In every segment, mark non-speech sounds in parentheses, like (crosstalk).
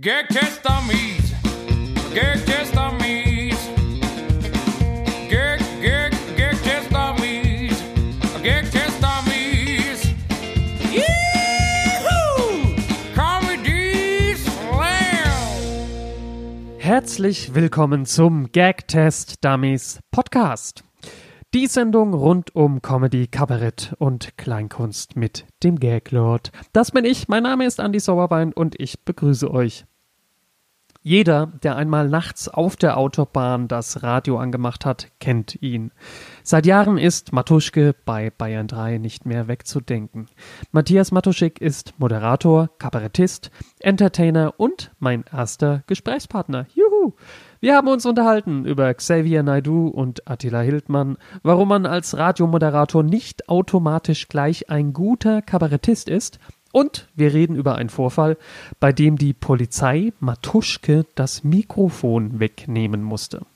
Test test dummies. Get, get, get test dummies. Get test dummies. Yee-hoo! Comedy Slam. Herzlich willkommen zum Gagtest Dummies Podcast. Die Sendung rund um Comedy, Kabarett und Kleinkunst mit dem Gaglord. Das bin ich, mein Name ist Andy Sauerwein und ich begrüße euch. Jeder, der einmal nachts auf der Autobahn das Radio angemacht hat, kennt ihn. Seit Jahren ist Matuschke bei Bayern 3 nicht mehr wegzudenken. Matthias Matuschik ist Moderator, Kabarettist, Entertainer und mein erster Gesprächspartner. Juhu! Wir haben uns unterhalten über Xavier Naidu und Attila Hildmann, warum man als Radiomoderator nicht automatisch gleich ein guter Kabarettist ist und wir reden über einen Vorfall, bei dem die Polizei Matuschke das Mikrofon wegnehmen musste.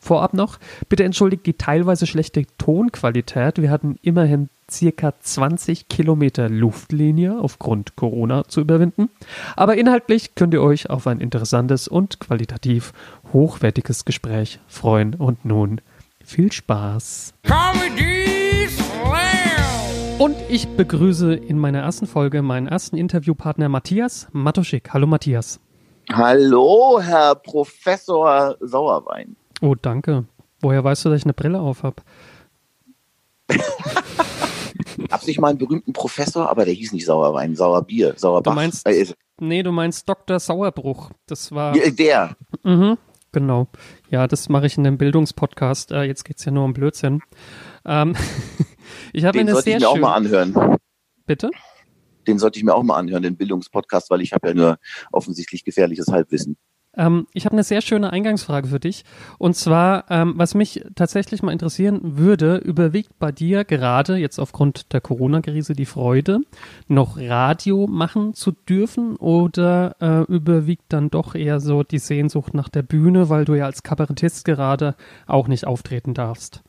Vorab noch, bitte entschuldigt die teilweise schlechte Tonqualität. Wir hatten immerhin circa 20 Kilometer Luftlinie aufgrund Corona zu überwinden. Aber inhaltlich könnt ihr euch auf ein interessantes und qualitativ hochwertiges Gespräch freuen. Und nun viel Spaß. Comedy Slam. Und ich begrüße in meiner ersten Folge meinen ersten Interviewpartner Matthias Matuschik. Hallo Matthias. Hallo, Herr Professor Sauerwein. Oh, danke. Woher weißt du, dass ich eine Brille auf habe? Hab (laughs) ich mal einen berühmten Professor, aber der hieß nicht Sauerwein, Sauerbier, Sauerbach. Du meinst, Äh, nee, du meinst Dr. Sauerbruch. Das war, der. mhm, genau. Ja, das mache ich in dem Bildungspodcast. Äh, jetzt geht's ja nur um Blödsinn. Ähm, (laughs) ich habe Den eine sollte sehr ich mir auch schöne, mal anhören. bitte? Den sollte ich mir auch mal anhören, den Bildungspodcast, weil ich habe ja nur offensichtlich gefährliches Halbwissen. Ähm, ich habe eine sehr schöne Eingangsfrage für dich. Und zwar, ähm, was mich tatsächlich mal interessieren würde, überwiegt bei dir gerade jetzt aufgrund der Corona-Krise die Freude, noch Radio machen zu dürfen oder äh, überwiegt dann doch eher so die Sehnsucht nach der Bühne, weil du ja als Kabarettist gerade auch nicht auftreten darfst?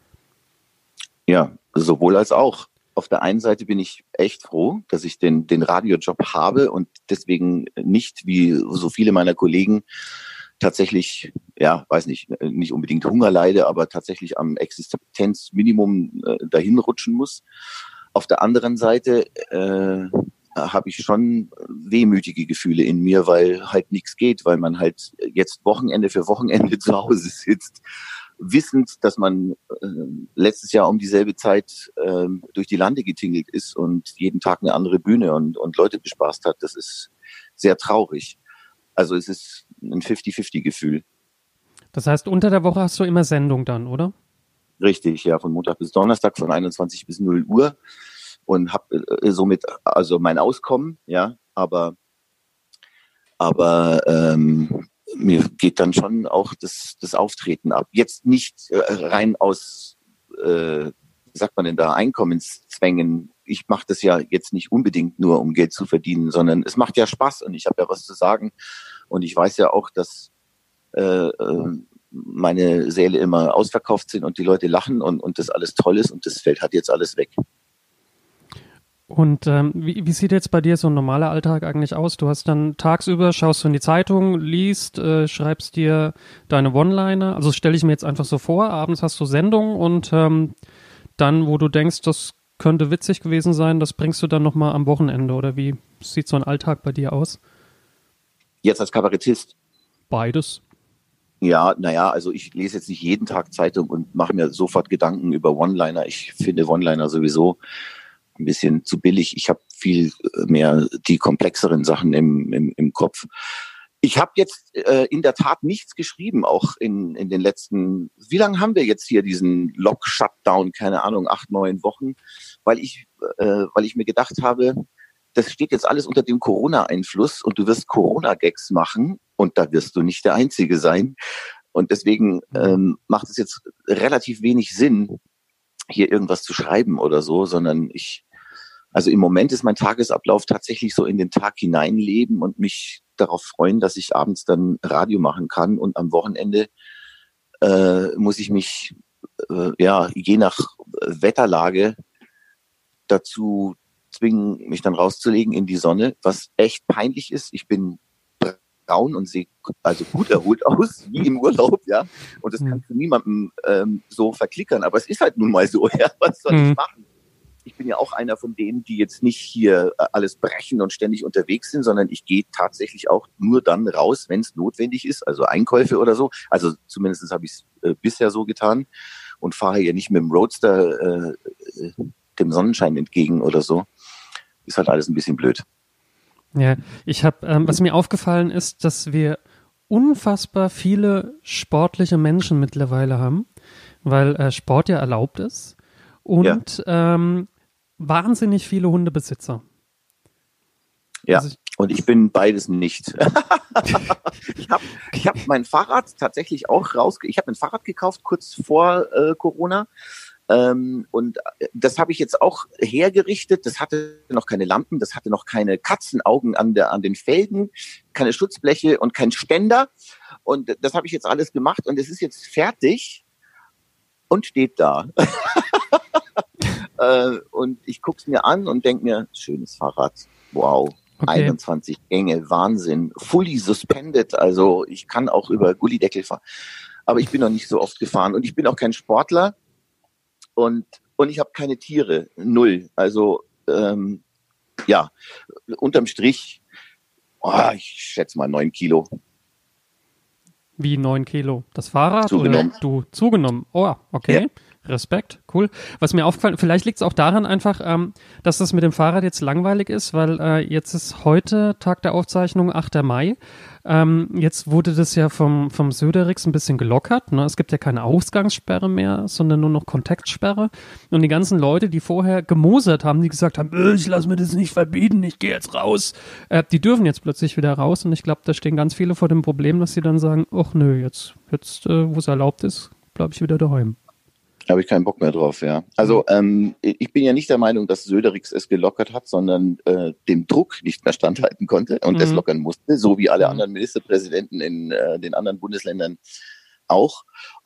Ja, sowohl als auch. Auf der einen Seite bin ich echt froh, dass ich den, den Radiojob habe und deswegen nicht wie so viele meiner Kollegen tatsächlich, ja, weiß nicht, nicht unbedingt Hunger leide, aber tatsächlich am Existenzminimum äh, dahin rutschen muss. Auf der anderen Seite äh, habe ich schon wehmütige Gefühle in mir, weil halt nichts geht, weil man halt jetzt Wochenende für Wochenende (laughs) zu Hause sitzt wissend, dass man äh, letztes Jahr um dieselbe Zeit äh, durch die Lande getingelt ist und jeden Tag eine andere Bühne und, und Leute bespaßt hat, das ist sehr traurig. Also es ist ein 50-50-Gefühl. Das heißt, unter der Woche hast du immer Sendung dann, oder? Richtig, ja, von Montag bis Donnerstag von 21 bis 0 Uhr und habe äh, somit also mein Auskommen, ja, aber aber ähm, mir geht dann schon auch das, das Auftreten ab. Jetzt nicht äh, rein aus, äh, wie sagt man denn da, Einkommenszwängen. Ich mache das ja jetzt nicht unbedingt nur, um Geld zu verdienen, sondern es macht ja Spaß und ich habe ja was zu sagen. Und ich weiß ja auch, dass äh, äh, meine Säle immer ausverkauft sind und die Leute lachen und, und das alles toll ist und das fällt halt jetzt alles weg. Und ähm, wie, wie sieht jetzt bei dir so ein normaler Alltag eigentlich aus? Du hast dann tagsüber, schaust du in die Zeitung, liest, äh, schreibst dir deine One-Liner. Also stelle ich mir jetzt einfach so vor, abends hast du Sendung und ähm, dann, wo du denkst, das könnte witzig gewesen sein, das bringst du dann nochmal am Wochenende. Oder wie sieht so ein Alltag bei dir aus? Jetzt als Kabarettist Beides. Ja, naja, also ich lese jetzt nicht jeden Tag Zeitung und mache mir sofort Gedanken über One-Liner. Ich finde One-Liner sowieso ein bisschen zu billig. Ich habe viel mehr die komplexeren Sachen im, im, im Kopf. Ich habe jetzt äh, in der Tat nichts geschrieben, auch in, in den letzten, wie lange haben wir jetzt hier diesen Lock-Shutdown, keine Ahnung, acht, neun Wochen, weil ich, äh, weil ich mir gedacht habe, das steht jetzt alles unter dem Corona-Einfluss und du wirst Corona-Gags machen und da wirst du nicht der Einzige sein. Und deswegen ähm, macht es jetzt relativ wenig Sinn, hier irgendwas zu schreiben oder so, sondern ich, also im Moment ist mein Tagesablauf tatsächlich so in den Tag hineinleben und mich darauf freuen, dass ich abends dann Radio machen kann und am Wochenende äh, muss ich mich äh, ja je nach Wetterlage dazu zwingen, mich dann rauszulegen in die Sonne, was echt peinlich ist. Ich bin braun und sehe also gut erholt (laughs) aus, wie im Urlaub, ja. Und das Mhm. kannst du niemandem ähm, so verklickern. Aber es ist halt nun mal so, (laughs) ja. Was soll ich machen? Ich bin ja auch einer von denen, die jetzt nicht hier äh, alles brechen und ständig unterwegs sind, sondern ich gehe tatsächlich auch nur dann raus, wenn es notwendig ist, also Einkäufe oder so. Also zumindest habe ich es äh, bisher so getan und fahre hier nicht mit dem Roadster äh, äh, dem Sonnenschein entgegen oder so. Ist halt alles ein bisschen blöd. Ja, ich habe, ähm, was mir aufgefallen ist, dass wir unfassbar viele sportliche Menschen mittlerweile haben, weil äh, Sport ja erlaubt ist und ähm, wahnsinnig viele Hundebesitzer. Ja. Also ich, Und ich bin beides nicht. (laughs) ich habe ich hab mein Fahrrad tatsächlich auch raus. Ich habe ein Fahrrad gekauft kurz vor äh, Corona. Ähm, und äh, das habe ich jetzt auch hergerichtet. Das hatte noch keine Lampen, das hatte noch keine Katzenaugen an, der, an den Felgen, keine Schutzbleche und kein Ständer. Und das habe ich jetzt alles gemacht und es ist jetzt fertig und steht da. (laughs) äh, und ich gucke es mir an und denke mir, schönes Fahrrad. Wow. okay. 21 Gänge, Wahnsinn. Fully suspended, also ich kann auch über Gullideckel fahren. Aber ich bin noch nicht so oft gefahren und ich bin auch kein Sportler und, und ich habe keine Tiere, null. Also ähm, ja, unterm Strich, oh, ich schätze mal neun Kilo. Wie neun Kilo. Das Fahrrad Zugenommen. oder du zugenommen? Oh, okay. Respekt, cool. Was mir aufgefallen, vielleicht liegt es auch daran einfach, ähm, dass das mit dem Fahrrad jetzt langweilig ist, weil äh, jetzt ist heute Tag der Aufzeichnung, 8. Mai. Ähm, jetzt wurde das ja vom, vom Söderix ein bisschen gelockert. Ne? Es gibt ja keine Ausgangssperre mehr, sondern nur noch Kontaktsperre. Und die ganzen Leute, die vorher gemosert haben, die gesagt haben, "Äh, ich lasse mir das nicht verbieten, ich gehe jetzt raus, äh, die dürfen jetzt plötzlich wieder raus. Und ich glaube, da stehen ganz viele vor dem Problem, dass sie dann sagen, ach nö, jetzt, jetzt äh, wo es erlaubt ist, bleibe ich wieder daheim. Da habe ich keinen Bock mehr drauf, ja. Also ähm, ich bin ja nicht der Meinung, dass Söderix es gelockert hat, sondern äh, dem Druck nicht mehr standhalten konnte und es Mhm. lockern musste, so wie alle Mhm. anderen Ministerpräsidenten in äh, den anderen Bundesländern auch.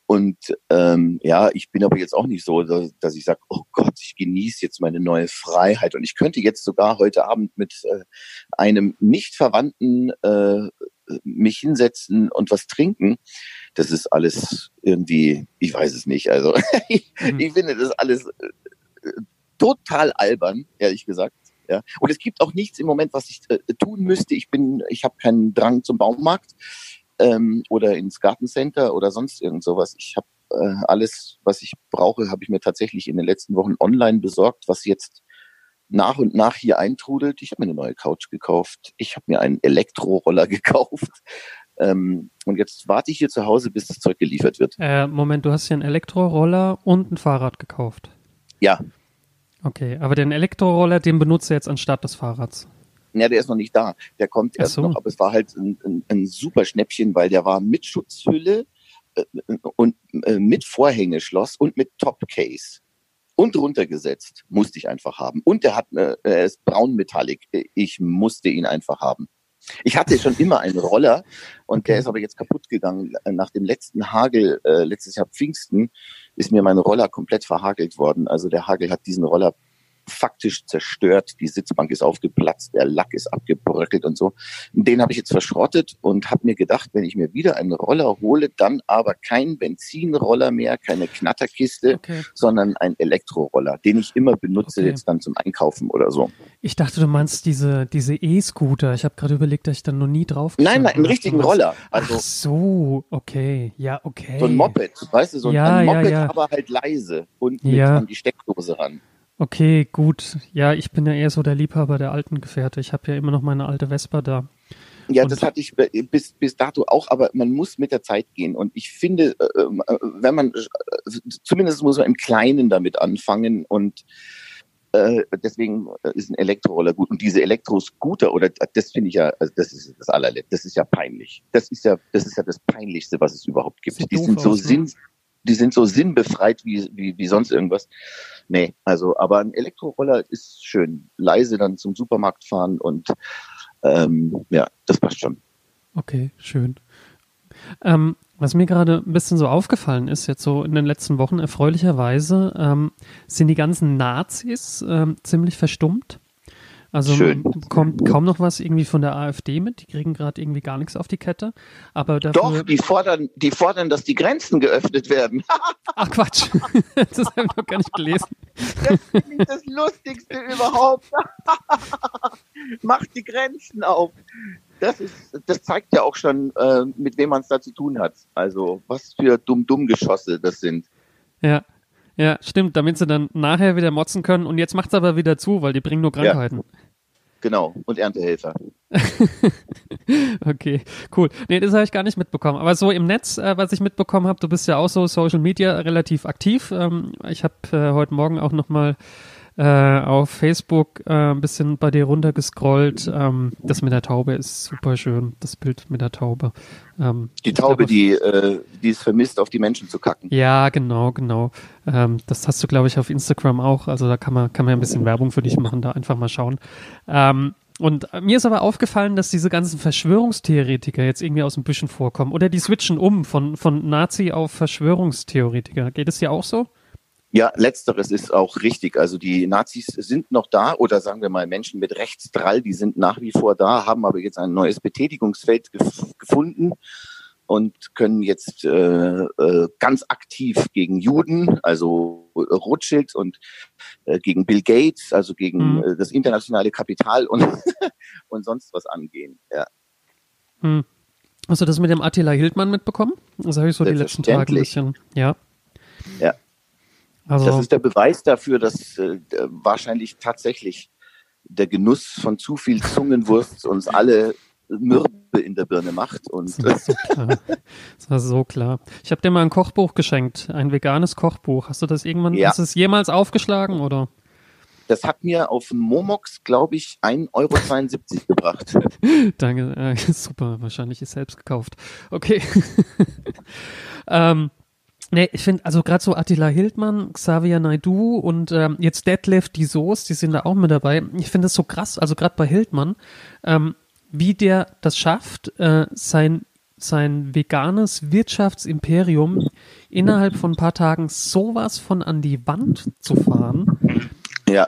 Und ähm, ja, ich bin aber jetzt auch nicht so, dass, dass ich sage, oh Gott, ich genieße jetzt meine neue Freiheit. Und ich könnte jetzt sogar heute Abend mit äh, einem nicht Verwandten äh, mich hinsetzen und was trinken. Das ist alles irgendwie, ich weiß es nicht. Also ich, (laughs) Mhm. ich finde das alles äh, total albern, ehrlich gesagt. Ja. Und es gibt auch nichts im Moment, was ich äh, tun müsste. Ich bin, ich habe keinen Drang zum Baumarkt ähm, oder ins Gartencenter oder sonst irgend sowas. Ich habe äh, alles, was ich brauche, habe ich mir tatsächlich in den letzten Wochen online besorgt, was jetzt nach und nach hier eintrudelt. Ich habe mir eine neue Couch gekauft. Ich habe mir einen Elektroroller gekauft. Ähm, und jetzt warte ich hier zu Hause, bis das Zeug geliefert wird. Äh, Moment, du hast hier einen Elektroroller und ein Fahrrad gekauft. Ja, Okay, aber den Elektroroller, den benutzt du jetzt anstatt des Fahrrads. Ja, der ist noch nicht da. Der kommt erst so. noch, aber es war halt ein, ein, ein super Schnäppchen, weil der war mit Schutzhülle äh, und äh, mit Vorhängeschloss und mit Topcase. Und runtergesetzt. Musste ich einfach haben. Und der hat, äh, er ist braun metallic. Ich musste ihn einfach haben. Ich hatte schon immer einen Roller und der ist aber jetzt kaputt gegangen. Nach dem letzten Hagel, äh, letztes Jahr Pfingsten, ist mir mein Roller komplett verhagelt worden. Also der Hagel hat diesen Roller faktisch zerstört. Die Sitzbank ist aufgeplatzt, der Lack ist abgebröckelt und so. Den habe ich jetzt verschrottet und habe mir gedacht, wenn ich mir wieder einen Roller hole, dann aber kein Benzinroller mehr, keine Knatterkiste, Okay. sondern ein Elektroroller, den ich immer benutze Okay. jetzt dann zum Einkaufen oder so. Ich dachte, du meinst diese diese E-Scooter. Ich habe gerade überlegt, dass ich dann noch nie drauf Nein, nein, einen richtigen. Roller. Ach Also so, okay. Ja, okay. so ein Moped, weißt du, so ein, Ja, ein ja, Moped, ja. aber halt leise und mit Ja. an die Steckdose ran. Okay, gut. Ja, ich bin ja eher so der Liebhaber der alten Gefährte. Ich habe ja immer noch meine alte Vespa da. Ja, Und- das hatte ich bis, bis dato auch, aber man muss mit der Zeit gehen. Und ich finde, äh, äh, wenn man, äh, zumindest muss man im Kleinen damit anfangen und deswegen ist ein Elektroroller gut. Und diese Elektroscooter, oder das finde ich ja, also das ist das allerletzte, das ist ja peinlich. Das ist ja, das ist ja das Peinlichste, was es überhaupt gibt. Die sind so aus, ne? Die sind so sinnbefreit wie, wie, wie sonst irgendwas. Nee, also, aber ein Elektroroller ist schön. Leise dann zum Supermarkt fahren und ähm, ja, das passt schon. Okay, schön. Ähm, was mir gerade ein bisschen so aufgefallen ist, jetzt so in den letzten Wochen erfreulicherweise, ähm, sind die ganzen Nazis ähm, ziemlich verstummt. Also Schön. man bekommt kaum noch was irgendwie von der AfD mit. Die kriegen gerade irgendwie gar nichts auf die Kette. Aber dafür, Doch, die fordern, die fordern, dass die Grenzen geöffnet werden. (laughs) Ach Quatsch. (laughs) das habe ich noch gar nicht gelesen. Das finde ich das Lustigste überhaupt. (laughs) Macht die Grenzen auf. Das, ist, das zeigt ja auch schon, äh, mit wem man es da zu tun hat. Also, was für Dumm-Dumm-Geschosse das sind. Ja. Ja, stimmt, damit sie dann nachher wieder motzen können. Und jetzt macht's aber wieder zu, weil die bringen nur Krankheiten. Genau. Und Erntehelfer. (laughs) Okay, cool. Nee, das habe ich gar nicht mitbekommen. Aber so im Netz, äh, was ich mitbekommen habe, du bist ja auch so Social Media relativ aktiv. Ähm, ich habe äh, heute Morgen auch nochmal äh, auf Facebook äh, ein bisschen bei dir runtergescrollt. Ähm, das mit der Taube ist super schön, das Bild mit der Taube. Ähm, Die Taube, glaube, die, äh, die es vermisst, auf die Menschen zu kacken. Ja, genau, genau. Ähm, das hast du, glaube ich, auf Instagram auch. Also da kann man, kann man ein bisschen Werbung für dich machen, da einfach mal schauen. Ähm, und mir ist aber aufgefallen, dass diese ganzen Verschwörungstheoretiker jetzt irgendwie aus dem Büschen vorkommen. Oder die switchen um von, von Nazi auf Verschwörungstheoretiker. Geht es dir auch so? Ja, letzteres ist auch richtig. Also die Nazis sind noch da oder sagen wir mal Menschen mit Rechtsdrall, die sind nach wie vor da, haben aber jetzt ein neues Betätigungsfeld gef gefunden und können jetzt äh, äh, ganz aktiv gegen Juden, also Rothschild und äh, gegen Bill Gates, also gegen Mhm. äh, das internationale Kapital und, (laughs) und sonst was angehen. Ja. Hm. Hast du das mit dem Attila Hildmann mitbekommen? Das habe ich so die letzten Tage ein bisschen. Ja. Ja. Also, Das ist der Beweis dafür, dass äh, wahrscheinlich tatsächlich der Genuss von zu viel Zungenwurst uns alle mürbe in der Birne macht. Und Das war so klar. Das war so klar. Ich habe dir mal ein Kochbuch geschenkt, ein veganes Kochbuch. Hast du das irgendwann, Ja. hast du es jemals aufgeschlagen oder? das hat mir auf Momox, glaube ich, 1,72 Euro gebracht. (laughs) Danke, äh, (laughs) super, wahrscheinlich ist selbst gekauft. Okay. (laughs) ähm, nee, ich finde, also gerade so Attila Hildmann, Xavier Naidu und ähm, jetzt Detlef die Soos, die sind da auch mit dabei. Ich finde das so krass, also gerade bei Hildmann, ähm, wie der das schafft, äh, sein sein veganes Wirtschaftsimperium innerhalb von ein paar Tagen sowas von an die Wand zu fahren. Ja.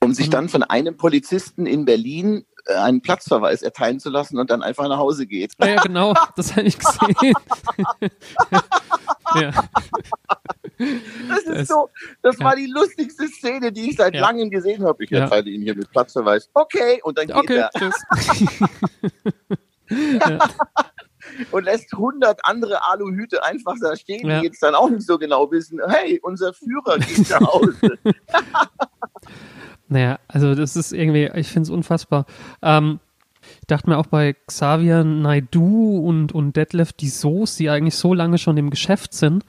Um sich dann von einem Polizisten in Berlin äh, einen Platzverweis erteilen zu lassen und dann einfach nach Hause geht. Ja, ja genau, das habe ich gesehen. (laughs) ja. (laughs) Das ist Das- so, das ja. war die lustigste Szene, die ich seit Ja. langem gesehen habe. Ich erteile Ihnen hier mit Platzverweis. Okay, und dann geht Okay, er tschüss. (laughs) und lässt 100 andere Aluhüte einfach da stehen, die jetzt dann auch nicht so genau wissen, hey, unser Führer geht nach Hause. (laughs) Naja, also das ist irgendwie, ich finde es unfassbar. Ähm, dachte mir auch bei Xavier Naidu und, und Detlef die Soos, die eigentlich so lange schon im Geschäft sind,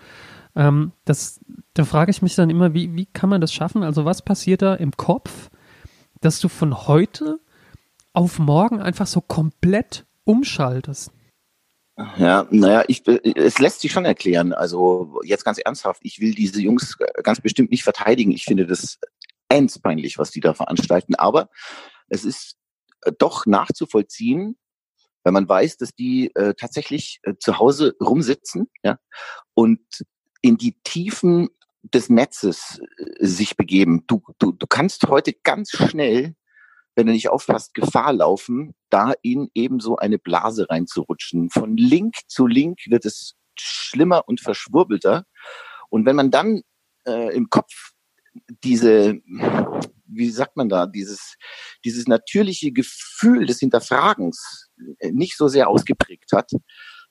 ähm, das, da frage ich mich dann immer, wie, wie kann man das schaffen? Also was passiert da im Kopf, dass du von heute auf morgen einfach so komplett umschaltest? Ja, naja, ich, es lässt sich schon erklären. Also jetzt ganz ernsthaft, ich will diese Jungs ganz bestimmt nicht verteidigen. Ich finde das endspeinlich, was die da veranstalten. Aber es ist doch nachzuvollziehen, weil man weiß, dass die äh, tatsächlich äh, zu Hause rumsitzen ja, und in die Tiefen des Netzes äh, sich begeben. Du, du, du kannst heute ganz schnell, wenn du nicht aufpasst, Gefahr laufen, da in eben so eine Blase reinzurutschen. Von Link zu Link wird es schlimmer und verschwurbelter. Und wenn man dann äh, im Kopf diese, wie sagt man da, dieses, dieses natürliche Gefühl des Hinterfragens äh, nicht so sehr ausgeprägt hat,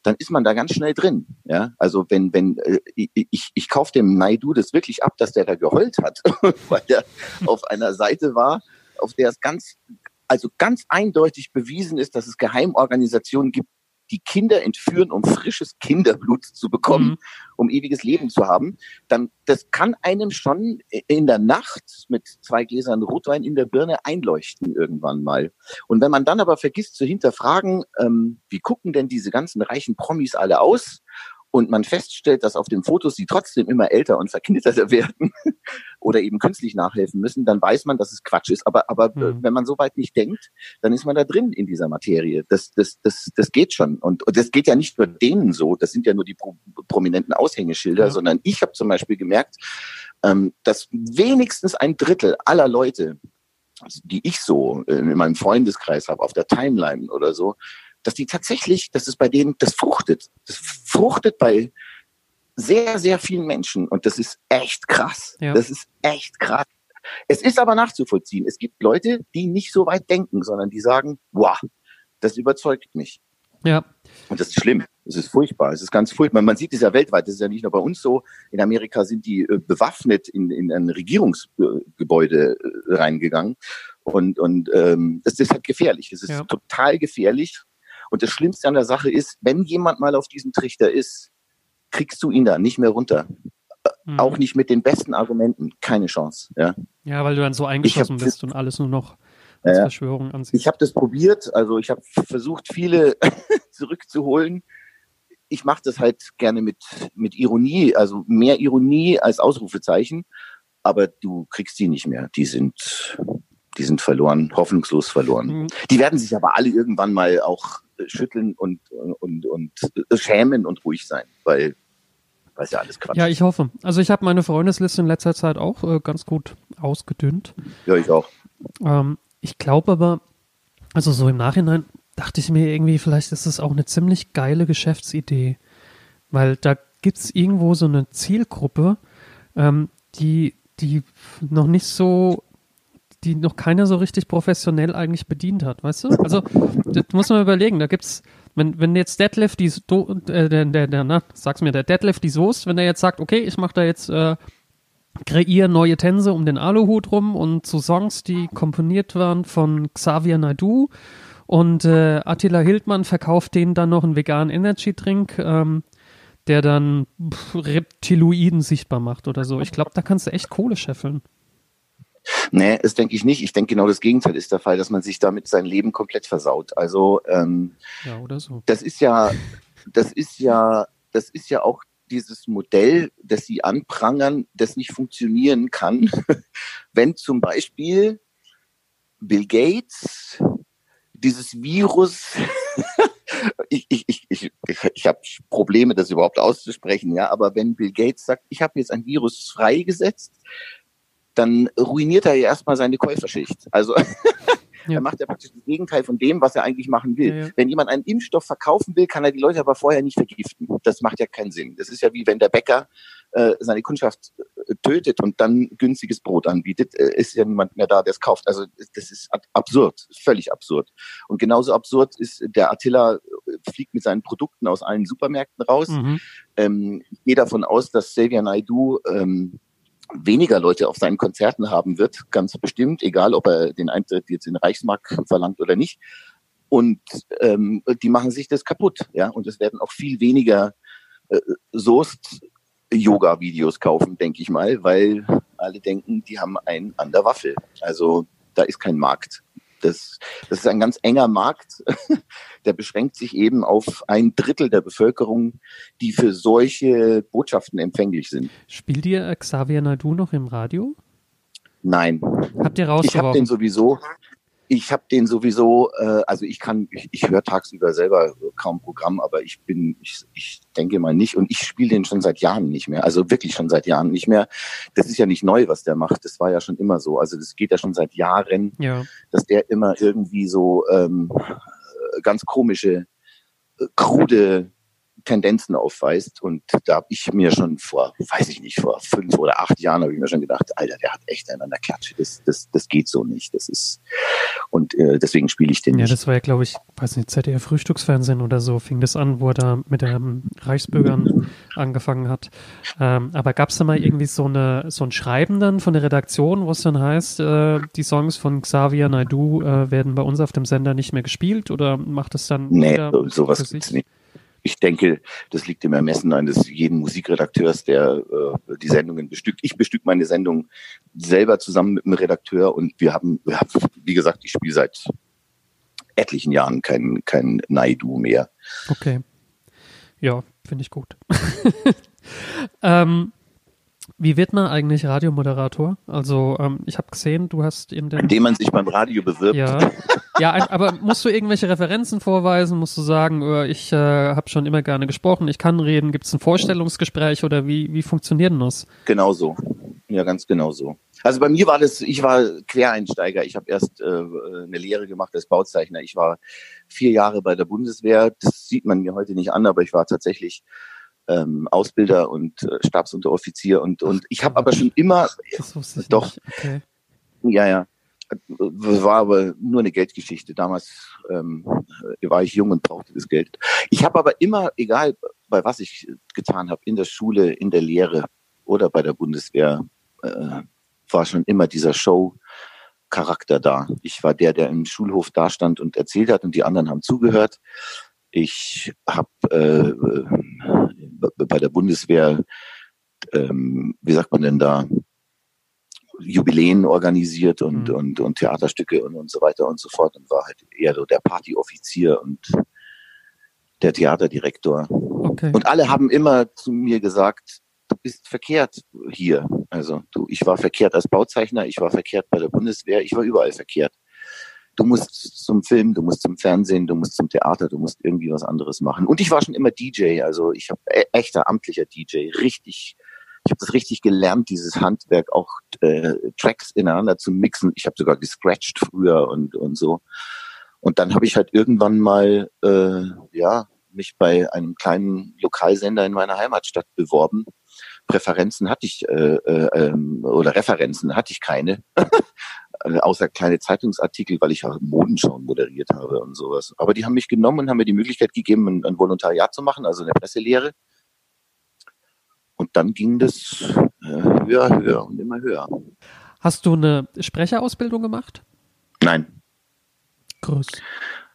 dann ist man da ganz schnell drin. Ja, also wenn wenn äh, ich ich, ich kaufe dem Naidu das wirklich ab, dass der da geheult hat, (laughs) weil der auf einer Seite war, auf der es ganz also ganz eindeutig bewiesen ist, dass es Geheimorganisationen gibt, die Kinder entführen, um frisches Kinderblut zu bekommen, Mhm. um ewiges Leben zu haben, dann das kann einem schon in der Nacht mit zwei Gläsern Rotwein in der Birne einleuchten irgendwann mal. Und wenn man dann aber vergisst zu hinterfragen, ähm, wie gucken denn diese ganzen reichen Promis alle aus? Und man feststellt, dass auf den Fotos sie trotzdem immer älter und verknitterter (laughs) werden oder eben künstlich nachhelfen müssen, dann weiß man, dass es Quatsch ist. Aber, aber äh, Mhm. wenn man so weit nicht denkt, dann ist man da drin in dieser Materie. Das, das, das, das geht schon. Und, und das geht ja nicht nur denen so, das sind ja nur die pro, prominenten Aushängeschilder, Ja. sondern ich habe zum Beispiel gemerkt, ähm, dass wenigstens ein Drittel aller Leute, die ich so äh, in meinem Freundeskreis habe, auf der Timeline oder so, dass die tatsächlich, dass es bei denen, das fruchtet. Das fruchtet bei sehr, sehr vielen Menschen und das ist echt krass. Ja. Das ist echt krass. Es ist aber nachzuvollziehen. Es gibt Leute, die nicht so weit denken, sondern die sagen, wow, das überzeugt mich. Ja, Und das ist schlimm. Es ist furchtbar. Es ist ganz furchtbar. Man sieht es ja weltweit. Das ist ja nicht nur bei uns so. In Amerika sind die äh, bewaffnet in, in ein Regierungsgebäude äh, reingegangen. Und, und ähm, das ist halt gefährlich. Es ist Ja. total gefährlich. Und das Schlimmste an der Sache ist, wenn jemand mal auf diesem Trichter ist, kriegst du ihn da nicht mehr runter. mhm. Auch nicht mit den besten Argumenten. Keine Chance. Ja. Ja, weil du dann so eingeschlossen hab- bist und alles nur noch als Ja. Verschwörung ansiehst. Ich habe das probiert, also ich habe versucht, viele (laughs) zurückzuholen. Ich mache das halt gerne mit, mit Ironie, also mehr Ironie als Ausrufezeichen, aber du kriegst die nicht mehr. Die sind, die sind verloren, hoffnungslos verloren. Mhm. Die werden sich aber alle irgendwann mal auch schütteln und, und, und schämen und ruhig sein, weil, weil es ja alles Quatsch Ja, ich hoffe. Also ich habe meine Freundesliste in letzter Zeit auch äh, ganz gut ausgedünnt. Ja, ich auch. Ähm, ich glaube aber, also so im Nachhinein dachte ich mir irgendwie, vielleicht ist es auch eine ziemlich geile Geschäftsidee, weil da gibt es irgendwo so eine Zielgruppe, ähm, die, die noch nicht so, die noch keiner so richtig professionell eigentlich bedient hat, weißt du? Also, das muss man überlegen, da gibt's, wenn, wenn jetzt Deadlift die, äh, der, der, der, na, sag's mir, der Deadlift die Soest, wenn er jetzt sagt, okay, ich mache da jetzt äh, kreiere neue Tänze um den Aluhut rum und zu Songs, die komponiert waren von Xavier Naidu. Und äh, Attila Hildmann verkauft denen dann noch einen veganen Energy-Drink, ähm, der dann Reptiloiden sichtbar macht oder so. Ich glaube, da kannst du echt Kohle scheffeln. Nee, das denke ich nicht. Ich denke genau das Gegenteil ist der Fall, dass man sich damit sein Leben komplett versaut. Also ähm, Ja, oder so. das ist ja, das ist ja, das ist ja auch dieses Modell, das sie anprangern, das nicht funktionieren kann, (laughs) wenn zum Beispiel Bill Gates dieses Virus, (laughs) ich, ich, ich, ich, ich habe Probleme, das überhaupt auszusprechen, ja, aber wenn Bill Gates sagt, ich habe jetzt ein Virus freigesetzt, dann ruiniert er ja erstmal seine Käuferschicht. Also (laughs) Ja. er macht ja praktisch das Gegenteil von dem, was er eigentlich machen will. Ja, ja. Wenn jemand einen Impfstoff verkaufen will, kann er die Leute aber vorher nicht vergiften. Das macht ja keinen Sinn. Das ist ja wie wenn der Bäcker äh, seine Kundschaft äh, tötet und dann günstiges Brot anbietet, äh, ist ja niemand mehr da, der es kauft. Also das ist ab- absurd, völlig absurd. Und genauso absurd ist der Attila äh, fliegt mit seinen Produkten aus allen Supermärkten raus. Mhm. Ähm, ich gehe davon aus, dass Xavier Naidu ähm, weniger Leute auf seinen Konzerten haben wird, ganz bestimmt, egal ob er den Eintritt jetzt in Reichsmark verlangt oder nicht. Und ähm, die machen sich das kaputt, ja. Und es werden auch viel weniger äh, Soest-Yoga-Videos kaufen, denke ich mal, weil alle denken, die haben einen an der Waffel. Also da ist kein Markt. Das, das ist ein ganz enger Markt, (laughs) der beschränkt sich eben auf ein Drittel der Bevölkerung, die für solche Botschaften empfänglich sind. Spielt ihr Xavier Naidu noch im Radio? Nein, Habt ihr ich habe den rausgeworfen? sowieso, ich habe den sowieso, äh, also ich kann, ich, ich höre tagsüber selber kaum Programm, aber ich bin, ich, ich denke mal nicht und ich spiele den schon seit Jahren nicht mehr, also wirklich schon seit Jahren nicht mehr. Das ist ja nicht neu, was der macht, das war ja schon immer so, also das geht ja schon seit Jahren. ja. dass der immer irgendwie so ähm, äh, ganz komische, äh, krude Tendenzen aufweist. Und da habe ich mir schon vor, weiß ich nicht, vor fünf oder acht Jahren habe ich mir schon gedacht, Alter, der hat echt einen an der Klatsche. Das, das, das geht so nicht. Das ist und äh, deswegen spiele ich den Ja, nicht. das war ja, glaube ich, weiß nicht, ZDF Frühstücksfernsehen oder so, fing das an, wo er da mit den Reichsbürgern angefangen hat. Ähm, aber gab es da mal irgendwie so, eine, so ein Schreiben dann von der Redaktion, wo es dann heißt, äh, die Songs von Xavier Naidu äh, werden bei uns auf dem Sender nicht mehr gespielt oder macht es dann Nee, sowas sich? gibt's nicht. Ich denke, das liegt im Ermessen eines jeden Musikredakteurs, der äh, die Sendungen bestückt. Ich bestück meine Sendung selber zusammen mit dem Redakteur und wir haben, wir haben wie gesagt, ich spiele seit etlichen Jahren kein, kein Naidu mehr. Okay. Ja, finde ich gut. (laughs) ähm, wie wird man eigentlich Radiomoderator? Also, ähm, ich habe gesehen, du hast in den Indem man sich beim Radio bewirbt. Ja, ja, ein- aber musst du irgendwelche Referenzen vorweisen? Musst du sagen, äh, ich äh, habe schon immer gerne gesprochen, ich kann reden? Gibt es ein Vorstellungsgespräch oder wie, wie funktioniert denn das? Genau so. Ja, ganz genau so. Also bei mir war das, ich war Quereinsteiger. Ich habe erst äh, eine Lehre gemacht als Bauzeichner. Ich war vier Jahre bei der Bundeswehr. Das sieht man mir heute nicht an, aber ich war tatsächlich ähm, Ausbilder und äh, Stabsunteroffizier und und ich habe aber schon immer Das wusste ich doch. Okay. ja ja war aber nur eine Geldgeschichte. Damals ähm, war ich jung und brauchte das Geld. Ich habe aber immer, egal bei was ich getan habe, in der Schule, in der Lehre oder bei der Bundeswehr, äh, war schon immer dieser Show-Charakter da. Ich war der, der im Schulhof da stand und erzählt hat und die anderen haben zugehört. Ich habe äh, bei der Bundeswehr, ähm, wie sagt man denn da, Jubiläen organisiert und, Mhm. und, und Theaterstücke und, und so weiter und so fort und war halt eher so der Partyoffizier und der Theaterdirektor. Okay. Und alle haben immer zu mir gesagt, du bist verkehrt hier. Also du, ich war verkehrt als Bauzeichner, ich war verkehrt bei der Bundeswehr, ich war überall verkehrt. Du musst zum Film, du musst zum Fernsehen, du musst zum Theater, du musst irgendwie was anderes machen. Und ich war schon immer DJ, also ich habe e echter amtlicher DJ, richtig. Ich habe das richtig gelernt, dieses Handwerk, auch äh, Tracks ineinander zu mixen. Ich habe sogar gescratcht früher und und so. Und dann habe ich halt irgendwann mal äh, ja mich bei einem kleinen Lokalsender in meiner Heimatstadt beworben. Präferenzen hatte ich äh, äh, ähm, oder Referenzen hatte ich keine, äh, (laughs) außer kleine Zeitungsartikel, weil ich auch Modenschauen moderiert habe und sowas. Aber die haben mich genommen und haben mir die Möglichkeit gegeben, ein, ein Volontariat zu machen, also eine Presselehre. Und dann ging das äh, höher, höher und immer höher. Hast du eine Sprecherausbildung gemacht? Nein, Grüß.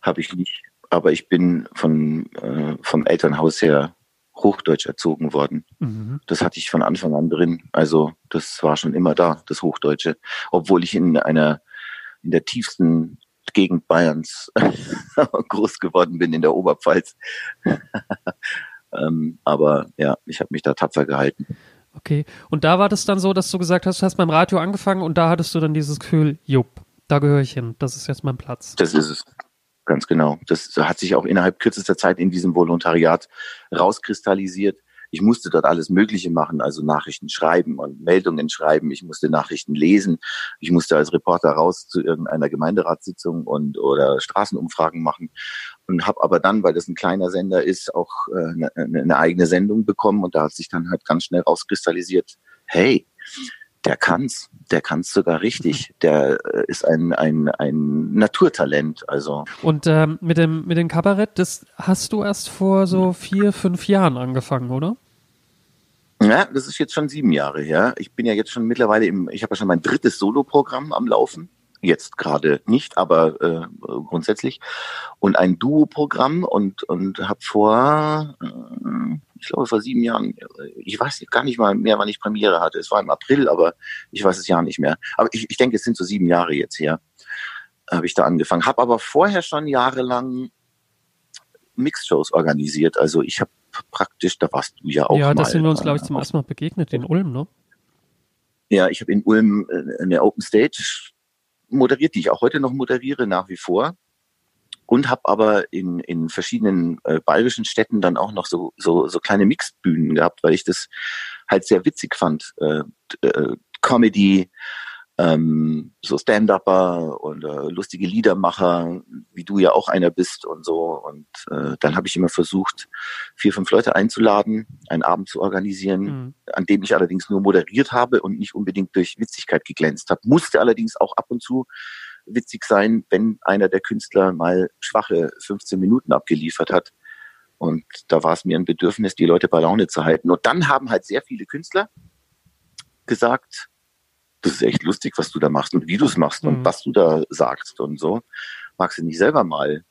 habe ich nicht. Aber ich bin von, äh, vom Elternhaus her Hochdeutsch erzogen worden. Mhm. Das hatte ich von Anfang an drin. Also das war schon immer da, das Hochdeutsche. Obwohl ich in einer, in der tiefsten Gegend Bayerns (laughs) groß geworden bin, in der Oberpfalz. (laughs) ähm, aber ja, ich habe mich da tapfer gehalten. Okay. Und da war das dann so, dass du gesagt hast, du hast beim Radio angefangen und da hattest du dann dieses Gefühl, jupp, da gehöre ich hin, das ist jetzt mein Platz. Das ist es. Ganz genau. Das hat sich auch innerhalb kürzester Zeit in diesem Volontariat rauskristallisiert. Ich musste dort alles Mögliche machen, also Nachrichten schreiben und Meldungen schreiben. Ich musste Nachrichten lesen. Ich musste als Reporter raus zu irgendeiner Gemeinderatssitzung und oder Straßenumfragen machen und habe aber dann, weil das ein kleiner Sender ist, auch äh, eine, eine eigene Sendung bekommen und da hat sich dann halt ganz schnell rauskristallisiert, hey, der kann's, der kann's sogar richtig. Der äh, ist ein, ein, ein Naturtalent. Also Und ähm, mit dem mit dem Kabarett, das hast du erst vor so vier, fünf Jahren angefangen, oder? ja, das ist jetzt schon sieben Jahre her. Ich bin ja jetzt schon mittlerweile im, ich habe ja schon mein drittes Soloprogramm am Laufen. Jetzt gerade nicht, aber äh, grundsätzlich. Und ein Duo-Programm und, und habe vor, äh, ich glaube vor sieben Jahren, äh, ich weiß gar nicht mal mehr, wann ich Premiere hatte. Es war im April, aber ich weiß es ja nicht mehr. Aber ich, ich denke, es sind so sieben Jahre jetzt her, habe ich da angefangen. Habe aber vorher schon jahrelang Mixshows organisiert. Also ich habe praktisch, da warst du ja auch ja, da sind wir uns, äh, glaube ich, zum ersten Mal begegnet in Ulm, ne? Ja, ich habe in Ulm äh, eine Open Stage moderiert, die ich auch heute noch moderiere, nach wie vor. Und habe aber in, in verschiedenen äh, bayerischen Städten dann auch noch so, so, so kleine Mixbühnen gehabt, weil ich das halt sehr witzig fand. Äh, äh, Comedy, ähm, so Stand-Upper und äh, lustige Liedermacher, wie du ja auch einer bist und so. Und äh, dann habe ich immer versucht, vier, fünf Leute einzuladen, einen Abend zu organisieren, Mhm. an dem ich allerdings nur moderiert habe und nicht unbedingt durch Witzigkeit geglänzt habe. Musste allerdings auch ab und zu witzig sein, wenn einer der Künstler mal schwache 15 Minuten abgeliefert hat. Und da war es mir ein Bedürfnis, die Leute bei Laune zu halten. Und dann haben halt sehr viele Künstler gesagt, das ist echt lustig, was du da machst und wie du es machst Mhm. und was du da sagst und so. Magst du nicht selber mal?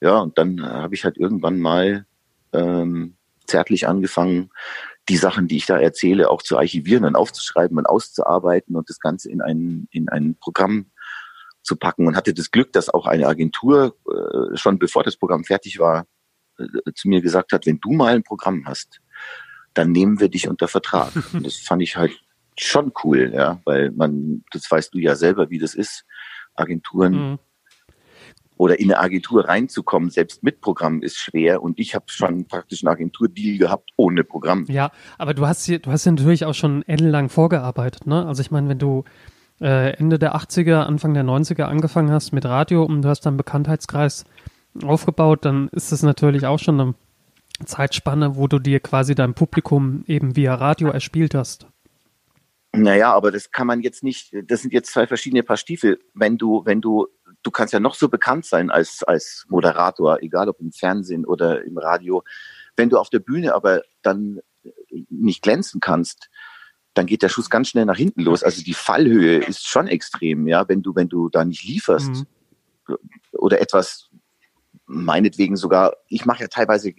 Ja, und dann äh, habe ich halt irgendwann mal ähm, zärtlich angefangen, die Sachen, die ich da erzähle, auch zu archivieren und aufzuschreiben und auszuarbeiten und das Ganze in ein, in ein Programm zu packen und hatte das Glück, dass auch eine Agentur äh, schon bevor das Programm fertig war, äh, zu mir gesagt hat, wenn du mal ein Programm hast, dann nehmen wir dich unter Vertrag. (laughs) Und das fand ich halt schon cool, ja, weil man, das weißt du ja selber, wie das ist. Agenturen Mhm. oder in eine Agentur reinzukommen, selbst mit Programm, ist schwer. Und ich habe schon praktisch einen Agenturdeal gehabt ohne Programm. Ja, aber du hast hier, du hast hier natürlich auch schon ellenlang vorgearbeitet, ne? Also ich meine, wenn du äh, Ende der 80er, Anfang der 90er angefangen hast mit Radio und du hast dann Bekanntheitskreis aufgebaut, dann ist das natürlich auch schon eine Zeitspanne, wo du dir quasi dein Publikum eben via Radio erspielt hast. Naja, aber das kann man jetzt nicht, das sind jetzt zwei verschiedene Paar Stiefel. Wenn du, wenn du, du kannst ja noch so bekannt sein als, als Moderator, egal ob im Fernsehen oder im Radio. Wenn du auf der Bühne aber dann nicht glänzen kannst, dann geht der Schuss ganz schnell nach hinten los. Also die Fallhöhe ist schon extrem, ja, wenn du, wenn du da nicht lieferst Mhm. oder etwas, meinetwegen sogar, ich mache ja teilweise,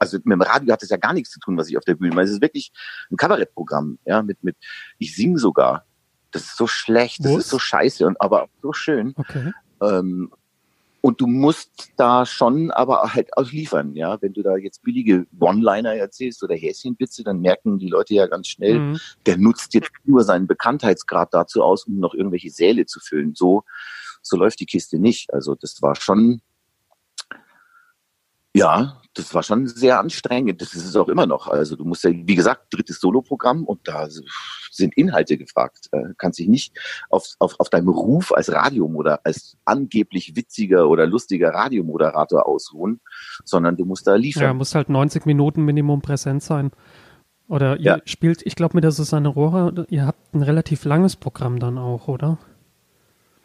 also mit dem Radio hat es ja gar nichts zu tun, was ich auf der Bühne mache. Es ist wirklich ein Kabarettprogramm, ja, mit, mit, ich singe sogar. Das ist so schlecht, das Was? ist so scheiße und aber auch so schön. Okay. Ähm, und du musst da schon aber halt auch liefern, ja. Wenn du da jetzt billige One-Liner erzählst oder Häschenwitze, dann merken die Leute ja ganz schnell, Mhm. der nutzt jetzt nur seinen Bekanntheitsgrad dazu aus, um noch irgendwelche Säle zu füllen. So, so läuft die Kiste nicht. Also das war schon, ja, das war schon sehr anstrengend. Das ist es auch immer noch. Also du musst ja, wie gesagt, drittes Soloprogramm und da sind Inhalte gefragt. Äh, kannst dich nicht auf, auf, auf deinem Ruf als Radiomoder, als angeblich witziger oder lustiger Radiomoderator ausruhen, sondern du musst da liefern. Ja, muss halt 90 Minuten Minimum präsent sein. Oder ihr Ja. spielt, ich glaube mit der Susanne Rohrer, ihr habt ein relativ langes Programm dann auch, oder?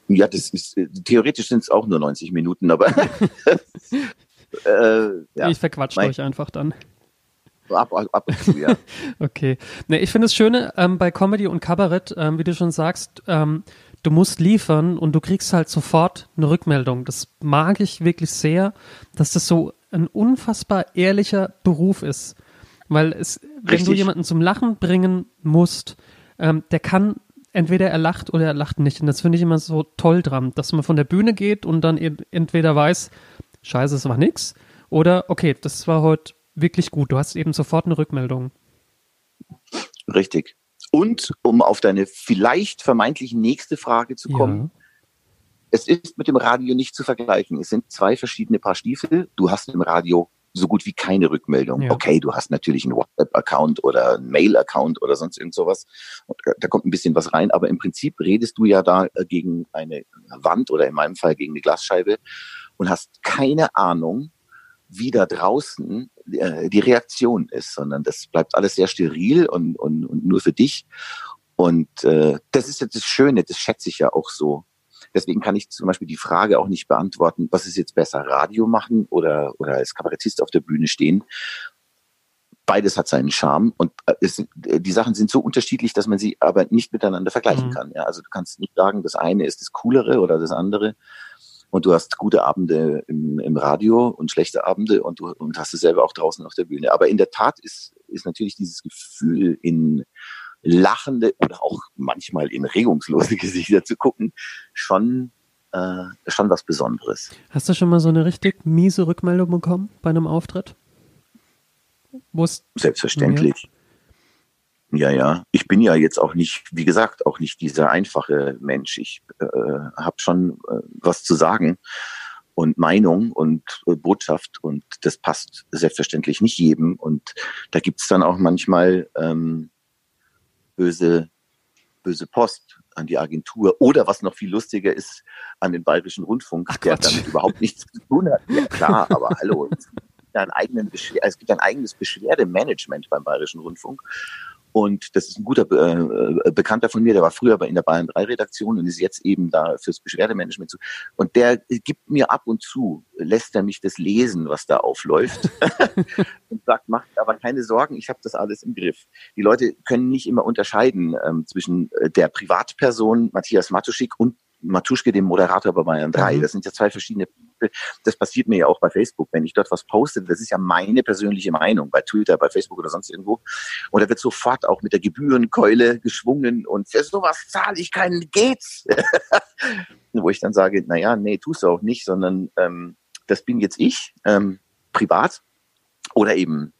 Ja, das ist äh, theoretisch sind es auch nur 90 Minuten, aber (laughs) (laughs) äh, ja, Ich verquatscht mein- euch einfach dann. ab, ab, ab und zu, ja. (laughs) Okay. Ne, ich finde das Schöne ähm, bei Comedy und Kabarett, ähm, wie du schon sagst, ähm, du musst liefern und du kriegst halt sofort eine Rückmeldung. Das mag ich wirklich sehr, dass das so ein unfassbar ehrlicher Beruf ist. Weil es, wenn du jemanden zum Lachen bringen musst, ähm, der kann entweder er lacht oder er lacht nicht. Und das finde ich immer so toll dran, dass man von der Bühne geht und dann e- entweder weiß, scheiße, es war nix, oder okay, das war heute wirklich gut. Du hast eben sofort eine Rückmeldung. Richtig. Und um auf deine vielleicht vermeintlich nächste Frage zu kommen, es ist mit dem Radio nicht zu vergleichen. Es sind zwei verschiedene Paar Stiefel. Du hast im Radio so gut wie keine Rückmeldung. Ja. Okay, du hast natürlich einen WhatsApp-Account oder einen Mail-Account oder sonst irgend sowas. Und da- da kommt ein bisschen was rein, aber im Prinzip redest du ja da äh, gegen eine Wand oder in meinem Fall gegen eine Glasscheibe und hast keine Ahnung, wie da draußen äh, die Reaktion ist, sondern das bleibt alles sehr steril und, und, und nur für dich. Und äh, das ist jetzt das Schöne, das schätze ich ja auch so. Deswegen kann ich zum Beispiel die Frage auch nicht beantworten, was ist jetzt besser, Radio machen oder, oder als Kabarettist auf der Bühne stehen. Beides hat seinen Charme und äh, es, äh, die Sachen sind so unterschiedlich, dass man sie aber nicht miteinander vergleichen Mhm. kann. Ja? Also du kannst nicht sagen, das eine ist das Coolere oder das andere. Und du hast gute Abende im, im Radio und schlechte Abende und du und hast es selber auch draußen auf der Bühne. Aber in der Tat ist, ist natürlich dieses Gefühl in lachende oder auch manchmal in regungslose (laughs) Gesichter zu gucken, schon, äh, schon was Besonderes. Hast du schon mal so eine richtig miese Rückmeldung bekommen bei einem Auftritt? Selbstverständlich. Ja, ja. Ich bin ja jetzt auch nicht, wie gesagt, auch nicht dieser einfache Mensch. Ich äh, habe schon äh, was zu sagen und Meinung und äh, Botschaft und das passt selbstverständlich nicht jedem. Und da gibt's dann auch manchmal ähm, böse, böse Post an die Agentur oder was noch viel lustiger ist, an den Bayerischen Rundfunk, der Quatsch. damit überhaupt nichts zu tun hat. Ja klar, aber hallo. Es gibt ja einen eigenen Beschwer es gibt ein eigenes Beschwerdemanagement beim Bayerischen Rundfunk. Und das ist ein guter Be äh, Bekannter von mir, der war früher bei- in der Bayern 3 Redaktion und ist jetzt eben da fürs Beschwerdemanagement zu. Und der gibt mir ab und zu, lässt er mich das lesen, was da aufläuft (laughs) und sagt, macht aber keine Sorgen, ich habe das alles im Griff. Die Leute können nicht immer unterscheiden ähm, zwischen äh, der Privatperson Matthias Matuschik und Matuschke, dem Moderator bei Bayern 3. Mhm. Das sind ja zwei verschiedene. Das passiert mir ja auch bei Facebook, wenn ich dort was poste. Das ist ja meine persönliche Meinung bei Twitter, bei Facebook oder sonst irgendwo. Und da wird sofort auch mit der Gebührenkeule geschwungen und für sowas zahle ich keinen geht's. (laughs) Wo ich dann sage, na ja, nee, tust du auch nicht, sondern ähm, das bin jetzt ich, ähm, privat oder eben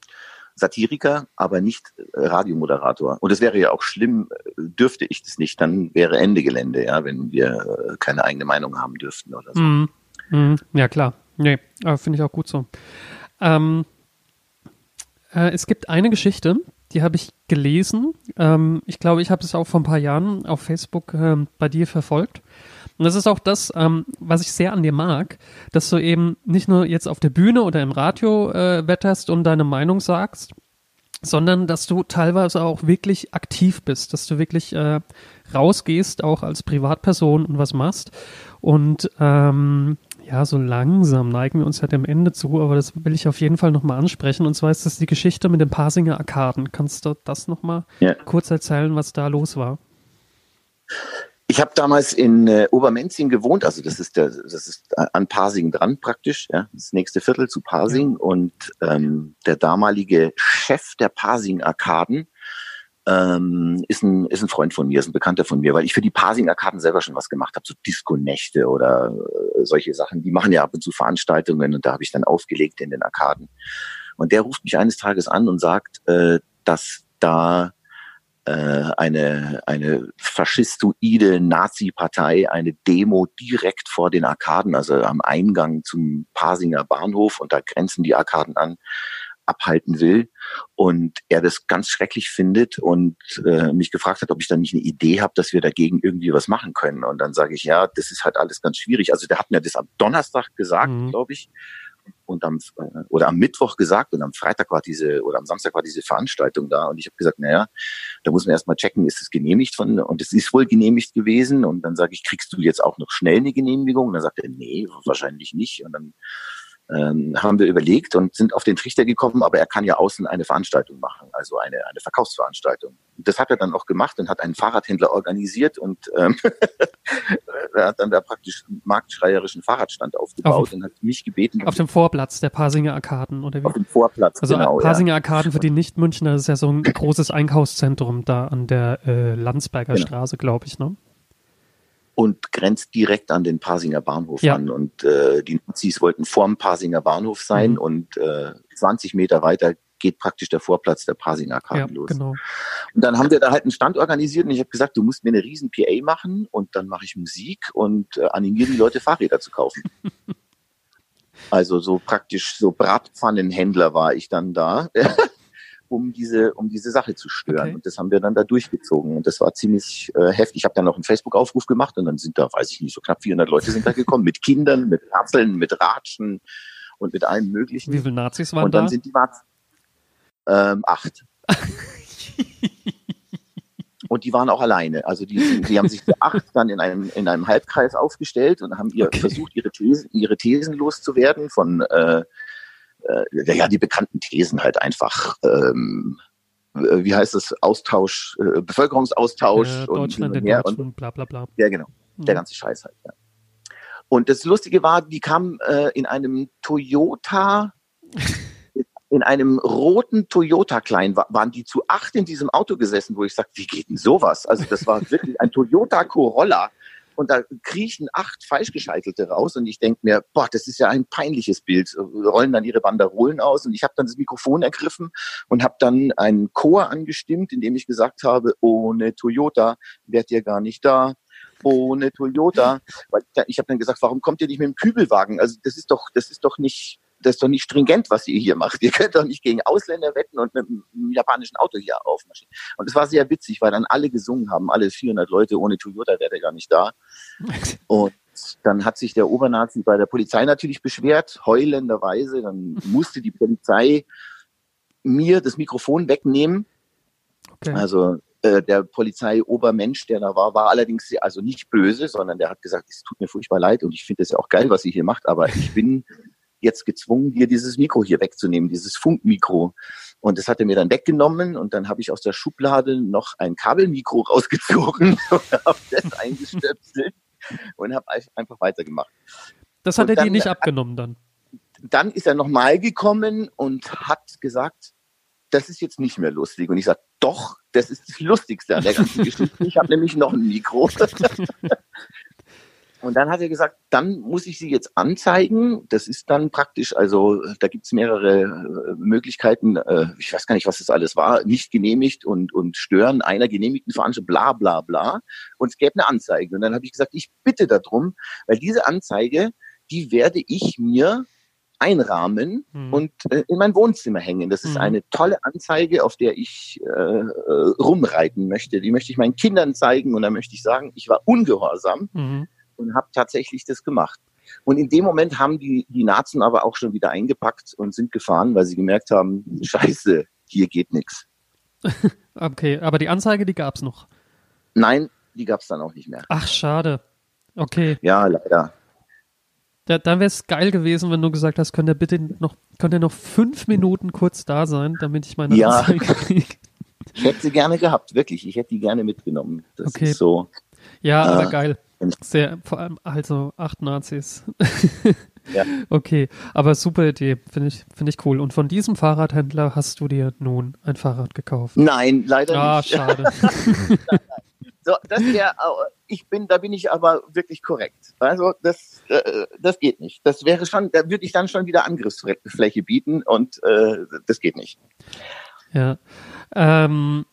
Satiriker, aber nicht äh, Radiomoderator. Und es wäre ja auch schlimm, äh, dürfte ich das nicht, dann wäre Ende Gelände, ja, wenn wir äh, keine eigene Meinung haben dürften oder so. Mhm. Mhm. Ja, klar. Nee, finde ich auch gut so. Ähm, äh, es gibt eine Geschichte, die habe ich gelesen. Ähm, ich glaube, ich habe es auch vor ein paar Jahren auf Facebook ähm, bei dir verfolgt. Und das ist auch das, ähm, was ich sehr an dir mag, dass du eben nicht nur jetzt auf der Bühne oder im Radio äh, wetterst und deine Meinung sagst, sondern dass du teilweise auch wirklich aktiv bist, dass du wirklich äh, rausgehst, auch als Privatperson und was machst. Und ähm, ja, so langsam neigen wir uns ja dem Ende zu, aber das will ich auf jeden Fall nochmal ansprechen. Und zwar ist das die Geschichte mit den Parsinger Arkaden. Kannst du das nochmal Ja. kurz erzählen, was da los war? Ich habe damals in äh, Obermenzing gewohnt, also das ist der, das ist an Pasing dran praktisch, ja, das nächste Viertel zu Pasing. Und ähm, der damalige Chef der Pasing Arkaden ähm, ist ein ist ein Freund von mir, ist ein Bekannter von mir, weil ich für die Pasing Arkaden selber schon was gemacht habe, so Disco-Nächte oder äh, solche Sachen. Die machen ja ab und zu Veranstaltungen und da habe ich dann aufgelegt in den Arkaden. Und der ruft mich eines Tages an und sagt, äh, dass da eine, eine faschistoide Nazi-Partei eine Demo direkt vor den Arkaden, also am Eingang zum Pasinger Bahnhof und da grenzen die Arkaden an, abhalten will und er das ganz schrecklich findet und äh, mich gefragt hat, ob ich da nicht eine Idee habe, dass wir dagegen irgendwie was machen können. Und dann sage ich, ja, das ist halt alles ganz schwierig. Also der hat mir das am Donnerstag gesagt, Mhm. glaube ich, und am äh, oder am Mittwoch gesagt und am Freitag war diese oder am Samstag war diese Veranstaltung da und ich habe gesagt, naja, da muss man erstmal checken, ist es genehmigt von und es ist wohl genehmigt gewesen und dann sage ich, kriegst du jetzt auch noch schnell eine Genehmigung? Und dann sagt er, nee, wahrscheinlich nicht und dann ähm, haben wir überlegt und sind auf den Trichter gekommen, aber er kann ja außen eine Veranstaltung machen, also eine, eine Verkaufsveranstaltung. Das hat er dann auch gemacht und hat einen Fahrradhändler organisiert und ähm, (laughs) er hat dann da praktisch einen marktschreierischen Fahrradstand aufgebaut Auf- und hat mich gebeten, Auf dem Vorplatz der Parsinger Arkaden, oder auf wie? dem Vorplatz, Also genau. ja. Parsinger Arkaden für die Nicht-Münchner, ist ja so ein großes Einkaufszentrum da an der äh, Landsberger Genau. Straße, glaube ich, ne? und grenzt direkt an den Parsinger Bahnhof Ja. an. Und äh, die Nazis wollten vorm Parsinger Bahnhof sein Mhm. und äh, 20 Meter weiter geht praktisch der Vorplatz der Parsinger Ja, los. genau. Und dann haben wir da halt einen Stand organisiert und ich habe gesagt, du musst mir eine riesen PA machen und dann mache ich Musik und äh, animiere die Leute Fahrräder zu kaufen. (laughs) also so praktisch so Bratpfannenhändler war ich dann da, (laughs) um diese um diese Sache zu stören. Okay. Und das haben wir dann da durchgezogen und das war ziemlich äh, heftig. Ich habe dann noch einen Facebook-Aufruf gemacht und dann sind da, weiß ich nicht, so knapp 400 Leute sind da gekommen mit Kindern, mit Rapseln, mit Ratschen und mit allem Möglichen. Wie viele Nazis waren Und dann da? sind die Warzen. Ähm, acht. (laughs) Und die waren auch alleine. Also die, die haben sich zu acht dann in einem, in einem Halbkreis aufgestellt und haben ihr Okay. versucht, ihre Thesen, ihre Thesen loszuwerden von äh, äh, ja, die bekannten Thesen halt einfach, ähm, äh, wie heißt es, Austausch, äh, Bevölkerungsaustausch und, Deutschland und her und Deutschland, bla bla bla. ja, genau. Der Mhm. ganze Scheiß halt. Ja. Und das Lustige war, die kam äh, in einem Toyota, (laughs) in einem roten Toyota klein, wa- waren die zu acht in diesem Auto gesessen, wo ich sag, wie geht denn sowas? Also das war wirklich ein Toyota Corolla. Und da kriechen acht Falschgescheitelte raus und ich denk mir, boah, das ist ja ein peinliches Bild. Rollen dann ihre Banderolen aus und ich habe dann das Mikrofon ergriffen und habe dann einen Chor angestimmt, in dem ich gesagt habe, ohne Toyota wärt ihr gar nicht da ohne Toyota. Weil ich habe dann gesagt, warum kommt ihr nicht mit dem Kübelwagen? Also das ist doch, das ist doch nicht, das ist doch nicht stringent, was ihr hier macht. (laughs) Ihr könnt doch nicht gegen Ausländer wetten und mit einem japanischen Auto hier aufmarschieren. Und es war sehr witzig, weil dann alle gesungen haben, alle 400 Leute ohne Toyota wäre der gar nicht da. (laughs) Und dann hat sich der Obernazi bei der Polizei natürlich beschwert, heulenderweise. Dann (laughs) musste die Polizei mir das Mikrofon wegnehmen. Okay. Also äh, der Polizeiobermensch, der da war, war allerdings also nicht böse, sondern der hat gesagt, es tut mir furchtbar leid und ich finde es ja auch geil, was ihr hier macht, aber ich bin jetzt gezwungen, dir dieses Mikro hier wegzunehmen, dieses Funkmikro. Und das hat er mir dann weggenommen und dann habe ich aus der Schublade noch ein Kabelmikro (laughs) rausgezogen und habe das eingestöpselt und habe einfach weitergemacht. Das hat und er dir dann- nicht abgenommen dann. Dann ist er nochmal gekommen und hat gesagt, das ist jetzt nicht mehr lustig. Und ich sage, doch, das ist das Lustigste an der ganzen (laughs) Geschichte. Ich habe nämlich noch ein Mikro. (laughs) Und dann hat er gesagt, dann muss ich sie jetzt anzeigen. Das ist dann praktisch, also da gibt's mehrere äh, Möglichkeiten. Äh, ich weiß gar nicht, was das alles war. Nicht genehmigt und, und stören einer genehmigten Veranstaltung, bla bla bla. Und es gäbe eine Anzeige. Und dann habe ich gesagt, ich bitte darum, weil diese Anzeige, die werde ich mir einrahmen Mhm. und äh, in mein Wohnzimmer hängen. Das ist Mhm. eine tolle Anzeige, auf der ich äh, rumreiten möchte. Die möchte ich meinen Kindern zeigen und da möchte ich sagen, ich war ungehorsam Mhm. Und habe tatsächlich das gemacht. Und in dem Moment haben die, die Nazen aber auch schon wieder eingepackt und sind gefahren, weil sie gemerkt haben, (laughs) scheiße, hier geht nichts. (laughs) Okay, aber die Anzeige, die gab's noch. Nein, die gab's dann auch nicht mehr. Ach, schade. Okay, Ja, leider. da, dann wäre es geil gewesen, wenn du gesagt hast, könnt ihr bitte noch, könnt ihr noch fünf Minuten kurz da sein, damit ich meine Ja. Anzeige kriege. Ich hätte sie gerne gehabt, wirklich. Ich hätte die gerne mitgenommen. Das Okay. ist so. Ja, aber geil. Sehr, vor allem, also acht Nazis. (laughs) Ja. Okay, aber super Idee, finde ich, finde ich cool. Und von diesem Fahrradhändler hast du dir nun ein Fahrrad gekauft. Nein, leider Ah, nicht. schade. (laughs) So, das wär, ich bin, da bin ich aber wirklich korrekt. Also das, äh, das geht nicht. Das wäre schon, da würde ich dann schon wieder Angriffsfläche bieten und äh, das geht nicht. Ja. Ähm,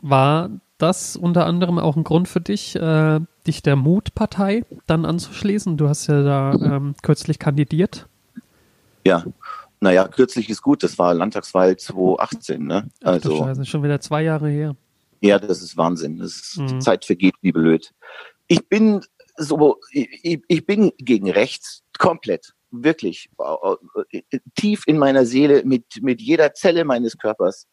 war das unter anderem auch ein Grund für dich, äh, dich der Mutpartei dann anzuschließen? Du hast ja da ähm, kürzlich kandidiert. Ja. Naja, kürzlich ist gut, das war Landtagswahl 2018, ne? Ach Also, Scheiße, schon wieder zwei Jahre her. ja, das ist Wahnsinn. Das ist, Mhm. Die Zeit vergeht wie blöd. Ich bin so, ich, ich bin gegen rechts, komplett. Wirklich. Äh, Tief in meiner Seele, mit, mit jeder Zelle meines Körpers.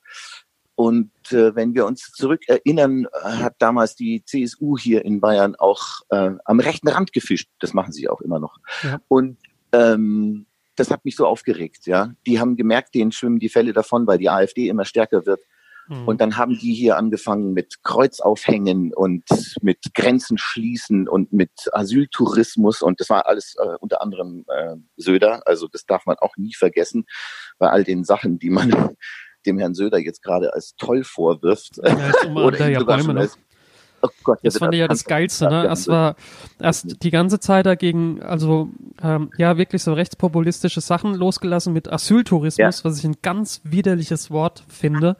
Und äh, wenn wir uns zurück erinnern, äh, hat damals die CSU hier in Bayern auch äh, am rechten Rand gefischt. Das machen sie auch immer noch. Ja. Und ähm, das hat mich so aufgeregt. Ja, die haben gemerkt, denen schwimmen die Fälle davon, weil die AfD immer stärker wird. Mhm. Und dann haben die hier angefangen mit Kreuzaufhängen und mit Grenzen schließen und mit Asyltourismus. Und das war alles äh, unter anderem äh, Söder. Also das darf man auch nie vergessen bei all den Sachen, die man dem Herrn Söder jetzt gerade als toll vorwirft. ja, jetzt (laughs) er ihn ja Bäume noch. Oh Gott, Das der fand ich ja das Geilste, ne? Es war erst die ganze Zeit dagegen, also ähm, ja, wirklich so rechtspopulistische Sachen losgelassen mit Asyltourismus, was ich ein ganz widerliches Wort finde.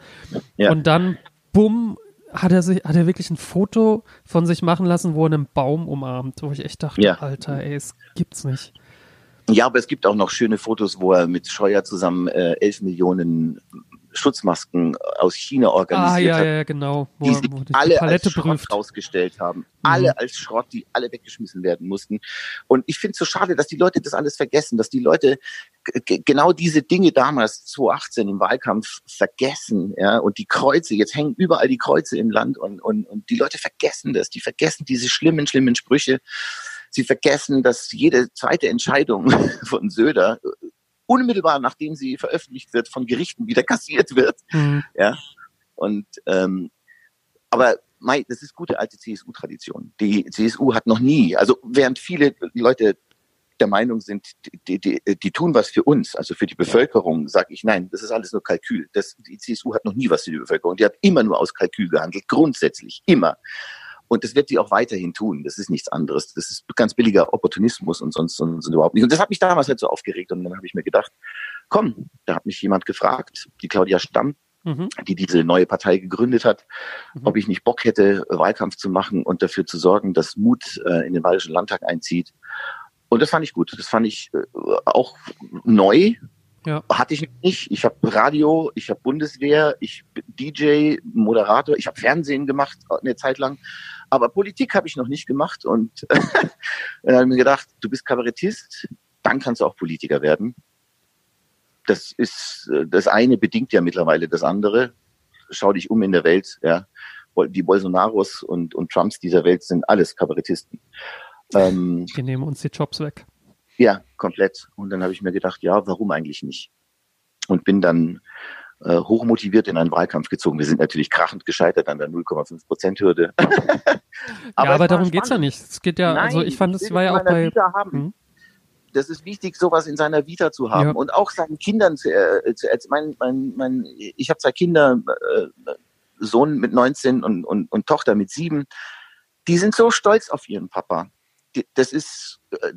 Ja. Und dann, bumm, hat er sich, hat er wirklich ein Foto von sich machen lassen, wo er einen Baum umarmt, wo ich echt dachte, Ja. Alter, ey, es gibt's nicht. Ja, aber es gibt auch noch schöne Fotos, wo er mit Scheuer zusammen äh, 11 Millionen Schutzmasken aus China organisiert Ah, ja, hat. ja, genau. Wo, die sich wo die alle Palette als Schrott prüft. rausgestellt haben. Alle als Schrott, die alle weggeschmissen werden mussten. Und ich finde es so schade, dass die Leute das alles vergessen, dass die Leute genau diese Dinge damals 2018 im Wahlkampf vergessen, ja, und die Kreuze, jetzt hängen überall die Kreuze im Land und, und, und die Leute vergessen das, die vergessen diese schlimmen, schlimmen Sprüche. Sie vergessen, dass jede zweite Entscheidung (laughs) von Söder äh, unmittelbar nachdem sie veröffentlicht wird, von Gerichten wieder (laughs) kassiert wird. Mhm. Ja. Und ähm, aber mei, das ist gute alte CSU-Tradition. Die CSU hat noch nie, also während viele Leute der Meinung sind, die, die, die tun was für uns, also für die Bevölkerung, sage ich nein, das ist alles nur Kalkül. Das, die CSU hat noch nie was für die Bevölkerung. Die hat immer nur aus Kalkül gehandelt, grundsätzlich, immer. Und das wird sie auch weiterhin tun. Das ist nichts anderes. Das ist ganz billiger Opportunismus und sonst, sonst überhaupt nicht. Und das hat mich damals halt so aufgeregt. Und dann habe ich mir gedacht, komm, da hat mich jemand gefragt, die Claudia Stamm, Mhm. die diese neue Partei gegründet hat, Mhm. ob ich nicht Bock hätte, Wahlkampf zu machen und dafür zu sorgen, dass Mut äh, in den Bayerischen Landtag einzieht. Und das fand ich gut. Das fand ich äh, auch neu. Ja. Hatte ich nicht. Ich habe Radio, ich habe Bundeswehr, ich bin DJ, Moderator, ich habe Fernsehen gemacht eine Zeit lang. Aber Politik habe ich noch nicht gemacht. Und (laughs) dann habe ich mir gedacht, du bist Kabarettist, dann kannst du auch Politiker werden. Das ist, das eine bedingt ja mittlerweile das andere. Schau dich um in der Welt, ja. Die Bolsonaros und, und Trumps dieser Welt sind alles Kabarettisten. Ähm, Die nehmen uns die Jobs weg. ja, komplett. Und dann habe ich mir gedacht, ja, warum eigentlich nicht? Und bin dann äh, hochmotiviert in einen Wahlkampf gezogen. Wir sind natürlich krachend gescheitert an der 0,5 Prozent Hürde. ja, es aber darum geht's ja spannend. nicht. Es geht ja, also Nein, ich fand, es war ja auch bei. Hm? Das ist wichtig, sowas in seiner Vita zu haben Ja. und auch seinen Kindern zu, äh, zu erzählen. Mein, mein, mein, ich habe zwei Kinder, äh, Sohn mit 19 und, und, und Tochter mit sieben. Die sind so stolz auf ihren Papa. Das ist, äh,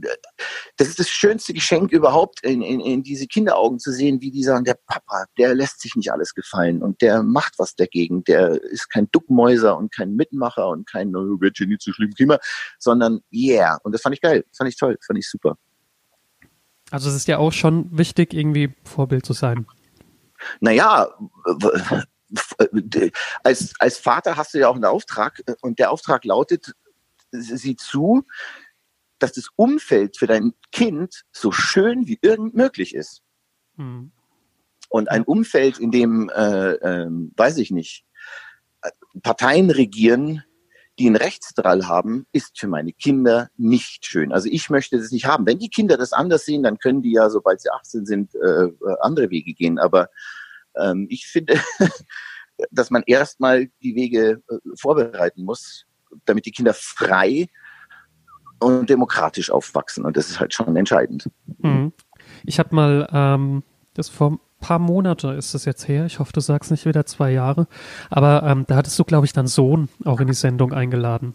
das ist das schönste Geschenk überhaupt, in, in, in diese Kinderaugen zu sehen, wie die sagen, der Papa, der lässt sich nicht alles gefallen und der macht was dagegen. Der ist kein Duckmäuser und kein Mitmacher und kein, oh, wird hier nicht so schlimm, Klima, sondern yeah. Und das fand ich geil, das fand ich toll, das fand ich super. Also es ist ja auch schon wichtig, irgendwie Vorbild zu sein. Naja, w- als, als Vater hast du ja auch einen Auftrag äh, und der Auftrag lautet, sieh zu, dass das Umfeld für dein Kind so schön wie irgend möglich ist. Hm. Und ein Umfeld, in dem, äh, ähm, weiß ich nicht, äh, Parteien regieren, die einen Rechtsdrall haben, ist für meine Kinder nicht schön. Also ich möchte das nicht haben. Wenn die Kinder das anders sehen, dann können die ja, sobald sie 18 sind, äh, äh, andere Wege gehen. Aber ähm, ich finde, (laughs) dass man erstmal die Wege äh, vorbereiten muss, damit die Kinder frei und demokratisch aufwachsen. Und das ist halt schon entscheidend. Hm. Ich habe mal, ähm, das vor ein paar Monate ist das jetzt her, ich hoffe, du sagst nicht wieder zwei Jahre, aber ähm, da hattest du, glaube ich, deinen Sohn auch in die Sendung eingeladen.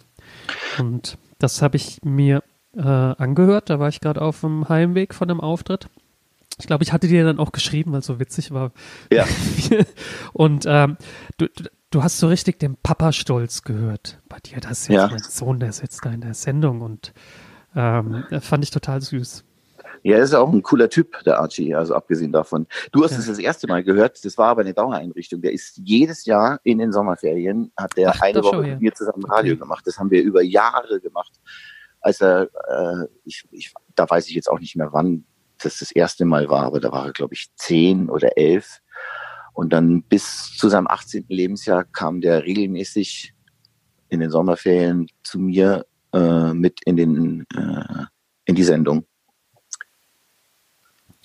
Und das habe ich mir äh, angehört, da war ich gerade auf dem Heimweg von dem Auftritt. Ich glaube, ich hatte dir dann auch geschrieben, weil es so witzig war. Ja. (laughs) Und ähm, du, du, du hast so richtig den Papa-Stolz gehört bei dir. Das ist jetzt Ja. mein Sohn, der sitzt da in der Sendung und ähm, das fand ich total süß. Ja, er ist auch ein cooler Typ, der Archie, also abgesehen davon. Du hast Ja. es das erste Mal gehört, das war aber eine Dauereinrichtung. Der ist jedes Jahr in den Sommerferien, hat der Ach, eine Woche ja. mit mir zusammen Radio Okay. gemacht. Das haben wir über Jahre gemacht. Als er, äh, ich, ich, da weiß ich jetzt auch nicht mehr, wann das das erste Mal war, aber da war er, glaube ich, zehn oder elf. Und dann bis zu seinem 18. Lebensjahr kam der regelmäßig in den Sommerferien zu mir äh, mit in den äh, in die Sendung.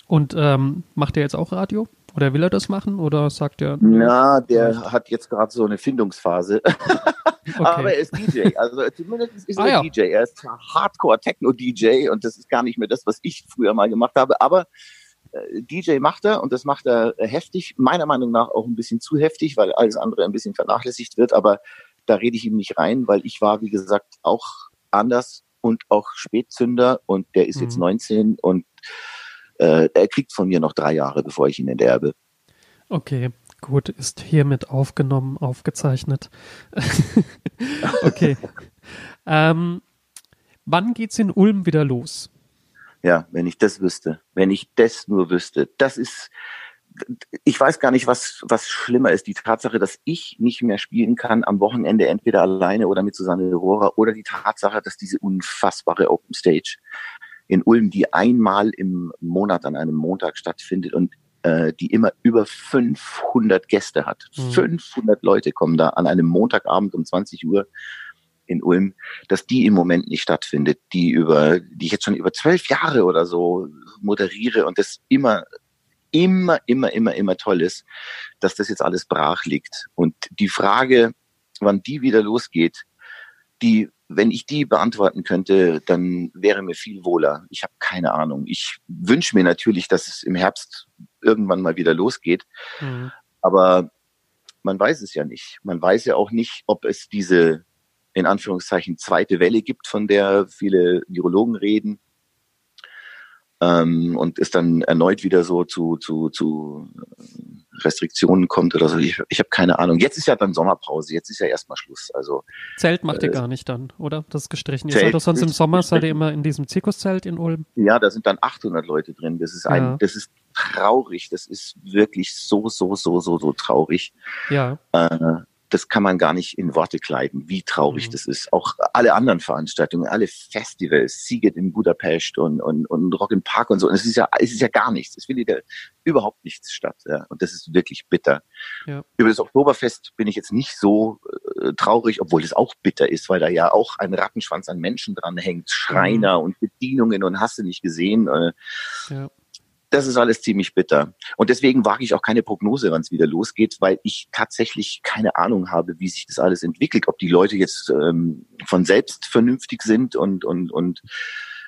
Und ähm, macht er jetzt auch Radio? Oder will er das machen? Oder sagt er, Na, der hat jetzt gerade so eine Findungsphase. (laughs) Aber okay. er ist DJ. Also zumindest ist Ah, er ja. DJ. Er ist Hardcore-Techno-DJ und das ist gar nicht mehr das, was ich früher mal gemacht habe. Aber DJ macht er und das macht er äh, heftig. Meiner Meinung nach auch ein bisschen zu heftig, weil alles andere ein bisschen vernachlässigt wird. Aber da rede ich ihm nicht rein, weil ich war, wie gesagt, auch anders und auch Spätzünder und der ist jetzt Mhm. 19 und äh, er kriegt von mir noch drei Jahre, bevor ich ihn enterbe. Okay, gut, ist hiermit aufgenommen, aufgezeichnet. (laughs) okay. (laughs) ähm, wann geht's in Ulm wieder los? Ja, wenn ich das wüsste, wenn ich das nur wüsste, das ist, ich weiß gar nicht, was, was schlimmer ist. Die Tatsache, dass ich nicht mehr spielen kann am Wochenende, entweder alleine oder mit Susanne Rohrer, oder die Tatsache, dass diese unfassbare Open Stage in Ulm, die einmal im Monat an einem Montag stattfindet und äh, die immer über 500 Gäste hat. Mhm. 500 Leute kommen da an einem Montagabend um 20 Uhr in Ulm, dass die im Moment nicht stattfindet, die über, die ich jetzt schon über zwölf Jahre oder so moderiere und das immer, immer, immer, immer, immer toll ist, dass das jetzt alles brach liegt. Und die Frage, wann die wieder losgeht, die, wenn ich die beantworten könnte, dann wäre mir viel wohler. Ich habe keine Ahnung. Ich wünsche mir natürlich, dass es im Herbst irgendwann mal wieder losgeht. Hm. Aber man weiß es ja nicht. Man weiß ja auch nicht, ob es diese in Anführungszeichen zweite Welle gibt, von der viele Virologen reden. Ähm, und es dann erneut wieder so zu, zu, zu äh, Restriktionen kommt oder so. Ich, ich habe keine Ahnung. Jetzt ist ja dann Sommerpause, jetzt ist ja erstmal Schluss. Also Zelt macht ihr Äh, gar nicht dann, oder? Das ist gestrichen. Ihr Zelt seid doch sonst im Sommer, seid ihr immer in diesem Zirkuszelt in Ulm. ja, da sind dann 800 Leute drin. Das ist ein, Ja. das ist traurig. Das ist wirklich so, so, so, so, so traurig. Ja, Äh, das kann man gar nicht in Worte kleiden, wie traurig Mhm. das ist. Auch alle anderen Veranstaltungen, alle Festivals, Sieget in Budapest und, und, und Rock im Park und so. Und es ist ja, es ist ja gar nichts. Es findet ja überhaupt nichts statt. Ja. Und das ist wirklich bitter. Ja. Über das Oktoberfest bin ich jetzt nicht so äh, traurig, obwohl es auch bitter ist, weil da ja auch ein Rattenschwanz an Menschen dran hängt, Schreiner und Bedienungen und hast du nicht gesehen. Äh, ja. Das ist alles ziemlich bitter. Und deswegen wage ich auch keine Prognose, wann es wieder losgeht, weil ich tatsächlich keine Ahnung habe, wie sich das alles entwickelt. Ob die Leute jetzt ähm, von selbst vernünftig sind und und und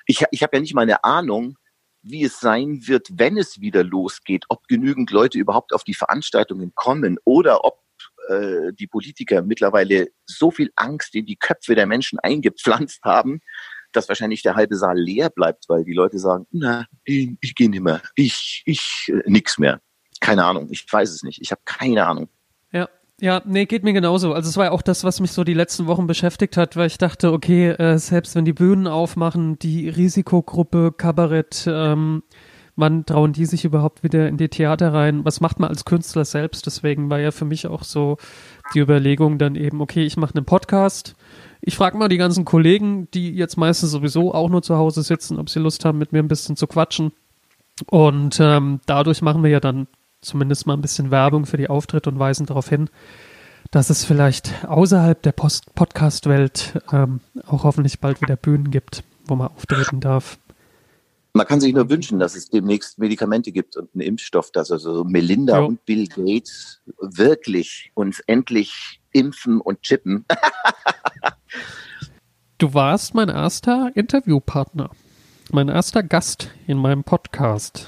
ich, ich habe ja nicht mal eine Ahnung, wie es sein wird, wenn es wieder losgeht, ob genügend Leute überhaupt auf die Veranstaltungen kommen oder ob äh, die Politiker mittlerweile so viel Angst in die Köpfe der Menschen eingepflanzt haben, dass wahrscheinlich der halbe Saal leer bleibt, weil die Leute sagen, na, ich, ich gehe nicht mehr, ich, ich, äh, nix mehr. Keine Ahnung, ich weiß es nicht, ich habe keine Ahnung. Ja, ja, nee, geht mir genauso. Also es war ja auch das, was mich so die letzten Wochen beschäftigt hat, weil ich dachte, okay, äh, selbst wenn die Bühnen aufmachen, die Risikogruppe, Kabarett, ähm, wann trauen die sich überhaupt wieder in die Theater rein? Was macht man als Künstler selbst? Deswegen war ja für mich auch so die Überlegung dann eben, okay, ich mache einen Podcast. Ich frage mal die ganzen Kollegen, die jetzt meistens sowieso auch nur zu Hause sitzen, ob sie Lust haben, mit mir ein bisschen zu quatschen. Und ähm, dadurch machen wir ja dann zumindest mal ein bisschen Werbung für die Auftritte und weisen darauf hin, dass es vielleicht außerhalb der Podcast-Welt ähm, auch hoffentlich bald wieder Bühnen gibt, wo man auftreten darf. Man kann sich nur wünschen, dass es demnächst Medikamente gibt und einen Impfstoff, dass also Melinda Jo. und Bill Gates wirklich uns endlich impfen und chippen. (laughs) Du warst mein erster Interviewpartner, mein erster Gast in meinem Podcast.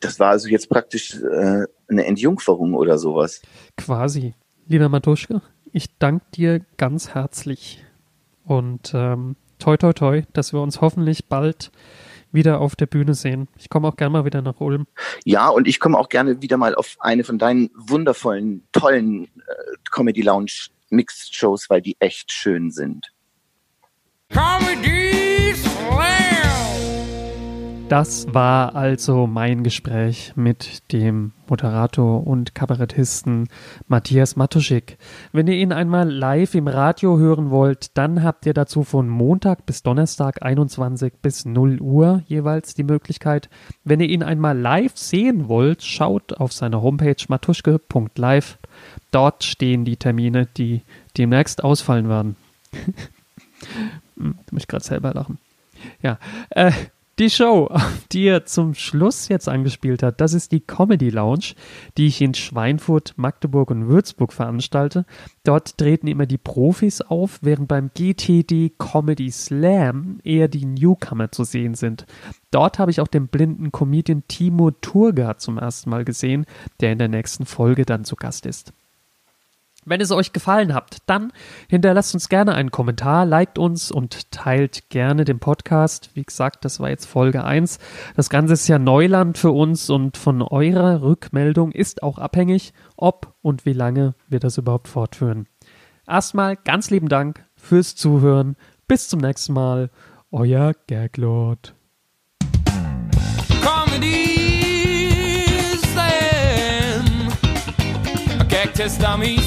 Das war also jetzt praktisch äh, eine Entjungferung oder sowas. Quasi. Lieber Matuschke, ich danke dir ganz herzlich. Und ähm, toi toi toi, dass wir uns hoffentlich bald wieder auf der Bühne sehen. Ich komme auch gerne mal wieder nach Ulm. Ja, und ich komme auch gerne wieder mal auf eine von deinen wundervollen, tollen äh, Comedy Lounge Mixed Shows, weil die echt schön sind. Comedy. Das war also mein Gespräch mit dem Moderator und Kabarettisten Matthias Matuschik. Wenn ihr ihn einmal live im Radio hören wollt, dann habt ihr dazu von Montag bis Donnerstag 21 bis 0 Uhr jeweils die Möglichkeit. Wenn ihr ihn einmal live sehen wollt, schaut auf seiner Homepage matuschke.live. Dort stehen die Termine, die demnächst ausfallen werden. (laughs) Hm, muss ich gerade selber lachen. Ja, äh, die Show, (laughs) die er zum Schluss jetzt angespielt hat, das ist die Comedy Lounge, die ich in Schweinfurt, Magdeburg und Würzburg veranstalte. Dort treten immer die Profis auf, während beim GTD Comedy Slam eher die Newcomer zu sehen sind. Dort habe ich auch den blinden Comedian Timo Turga zum ersten Mal gesehen, der in der nächsten Folge dann zu Gast ist. Wenn es euch gefallen hat, dann hinterlasst uns gerne einen Kommentar, liked uns und teilt gerne den Podcast. Wie gesagt, das war jetzt Folge 1. Das Ganze ist ja Neuland für uns und von eurer Rückmeldung ist auch abhängig, ob und wie lange wir das überhaupt fortführen. Erstmal ganz lieben Dank fürs Zuhören. Bis zum nächsten Mal. Euer Gaglord. Comedy Gag test dummies.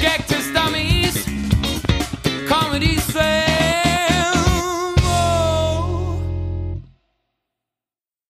Gag test dummies. Comedy.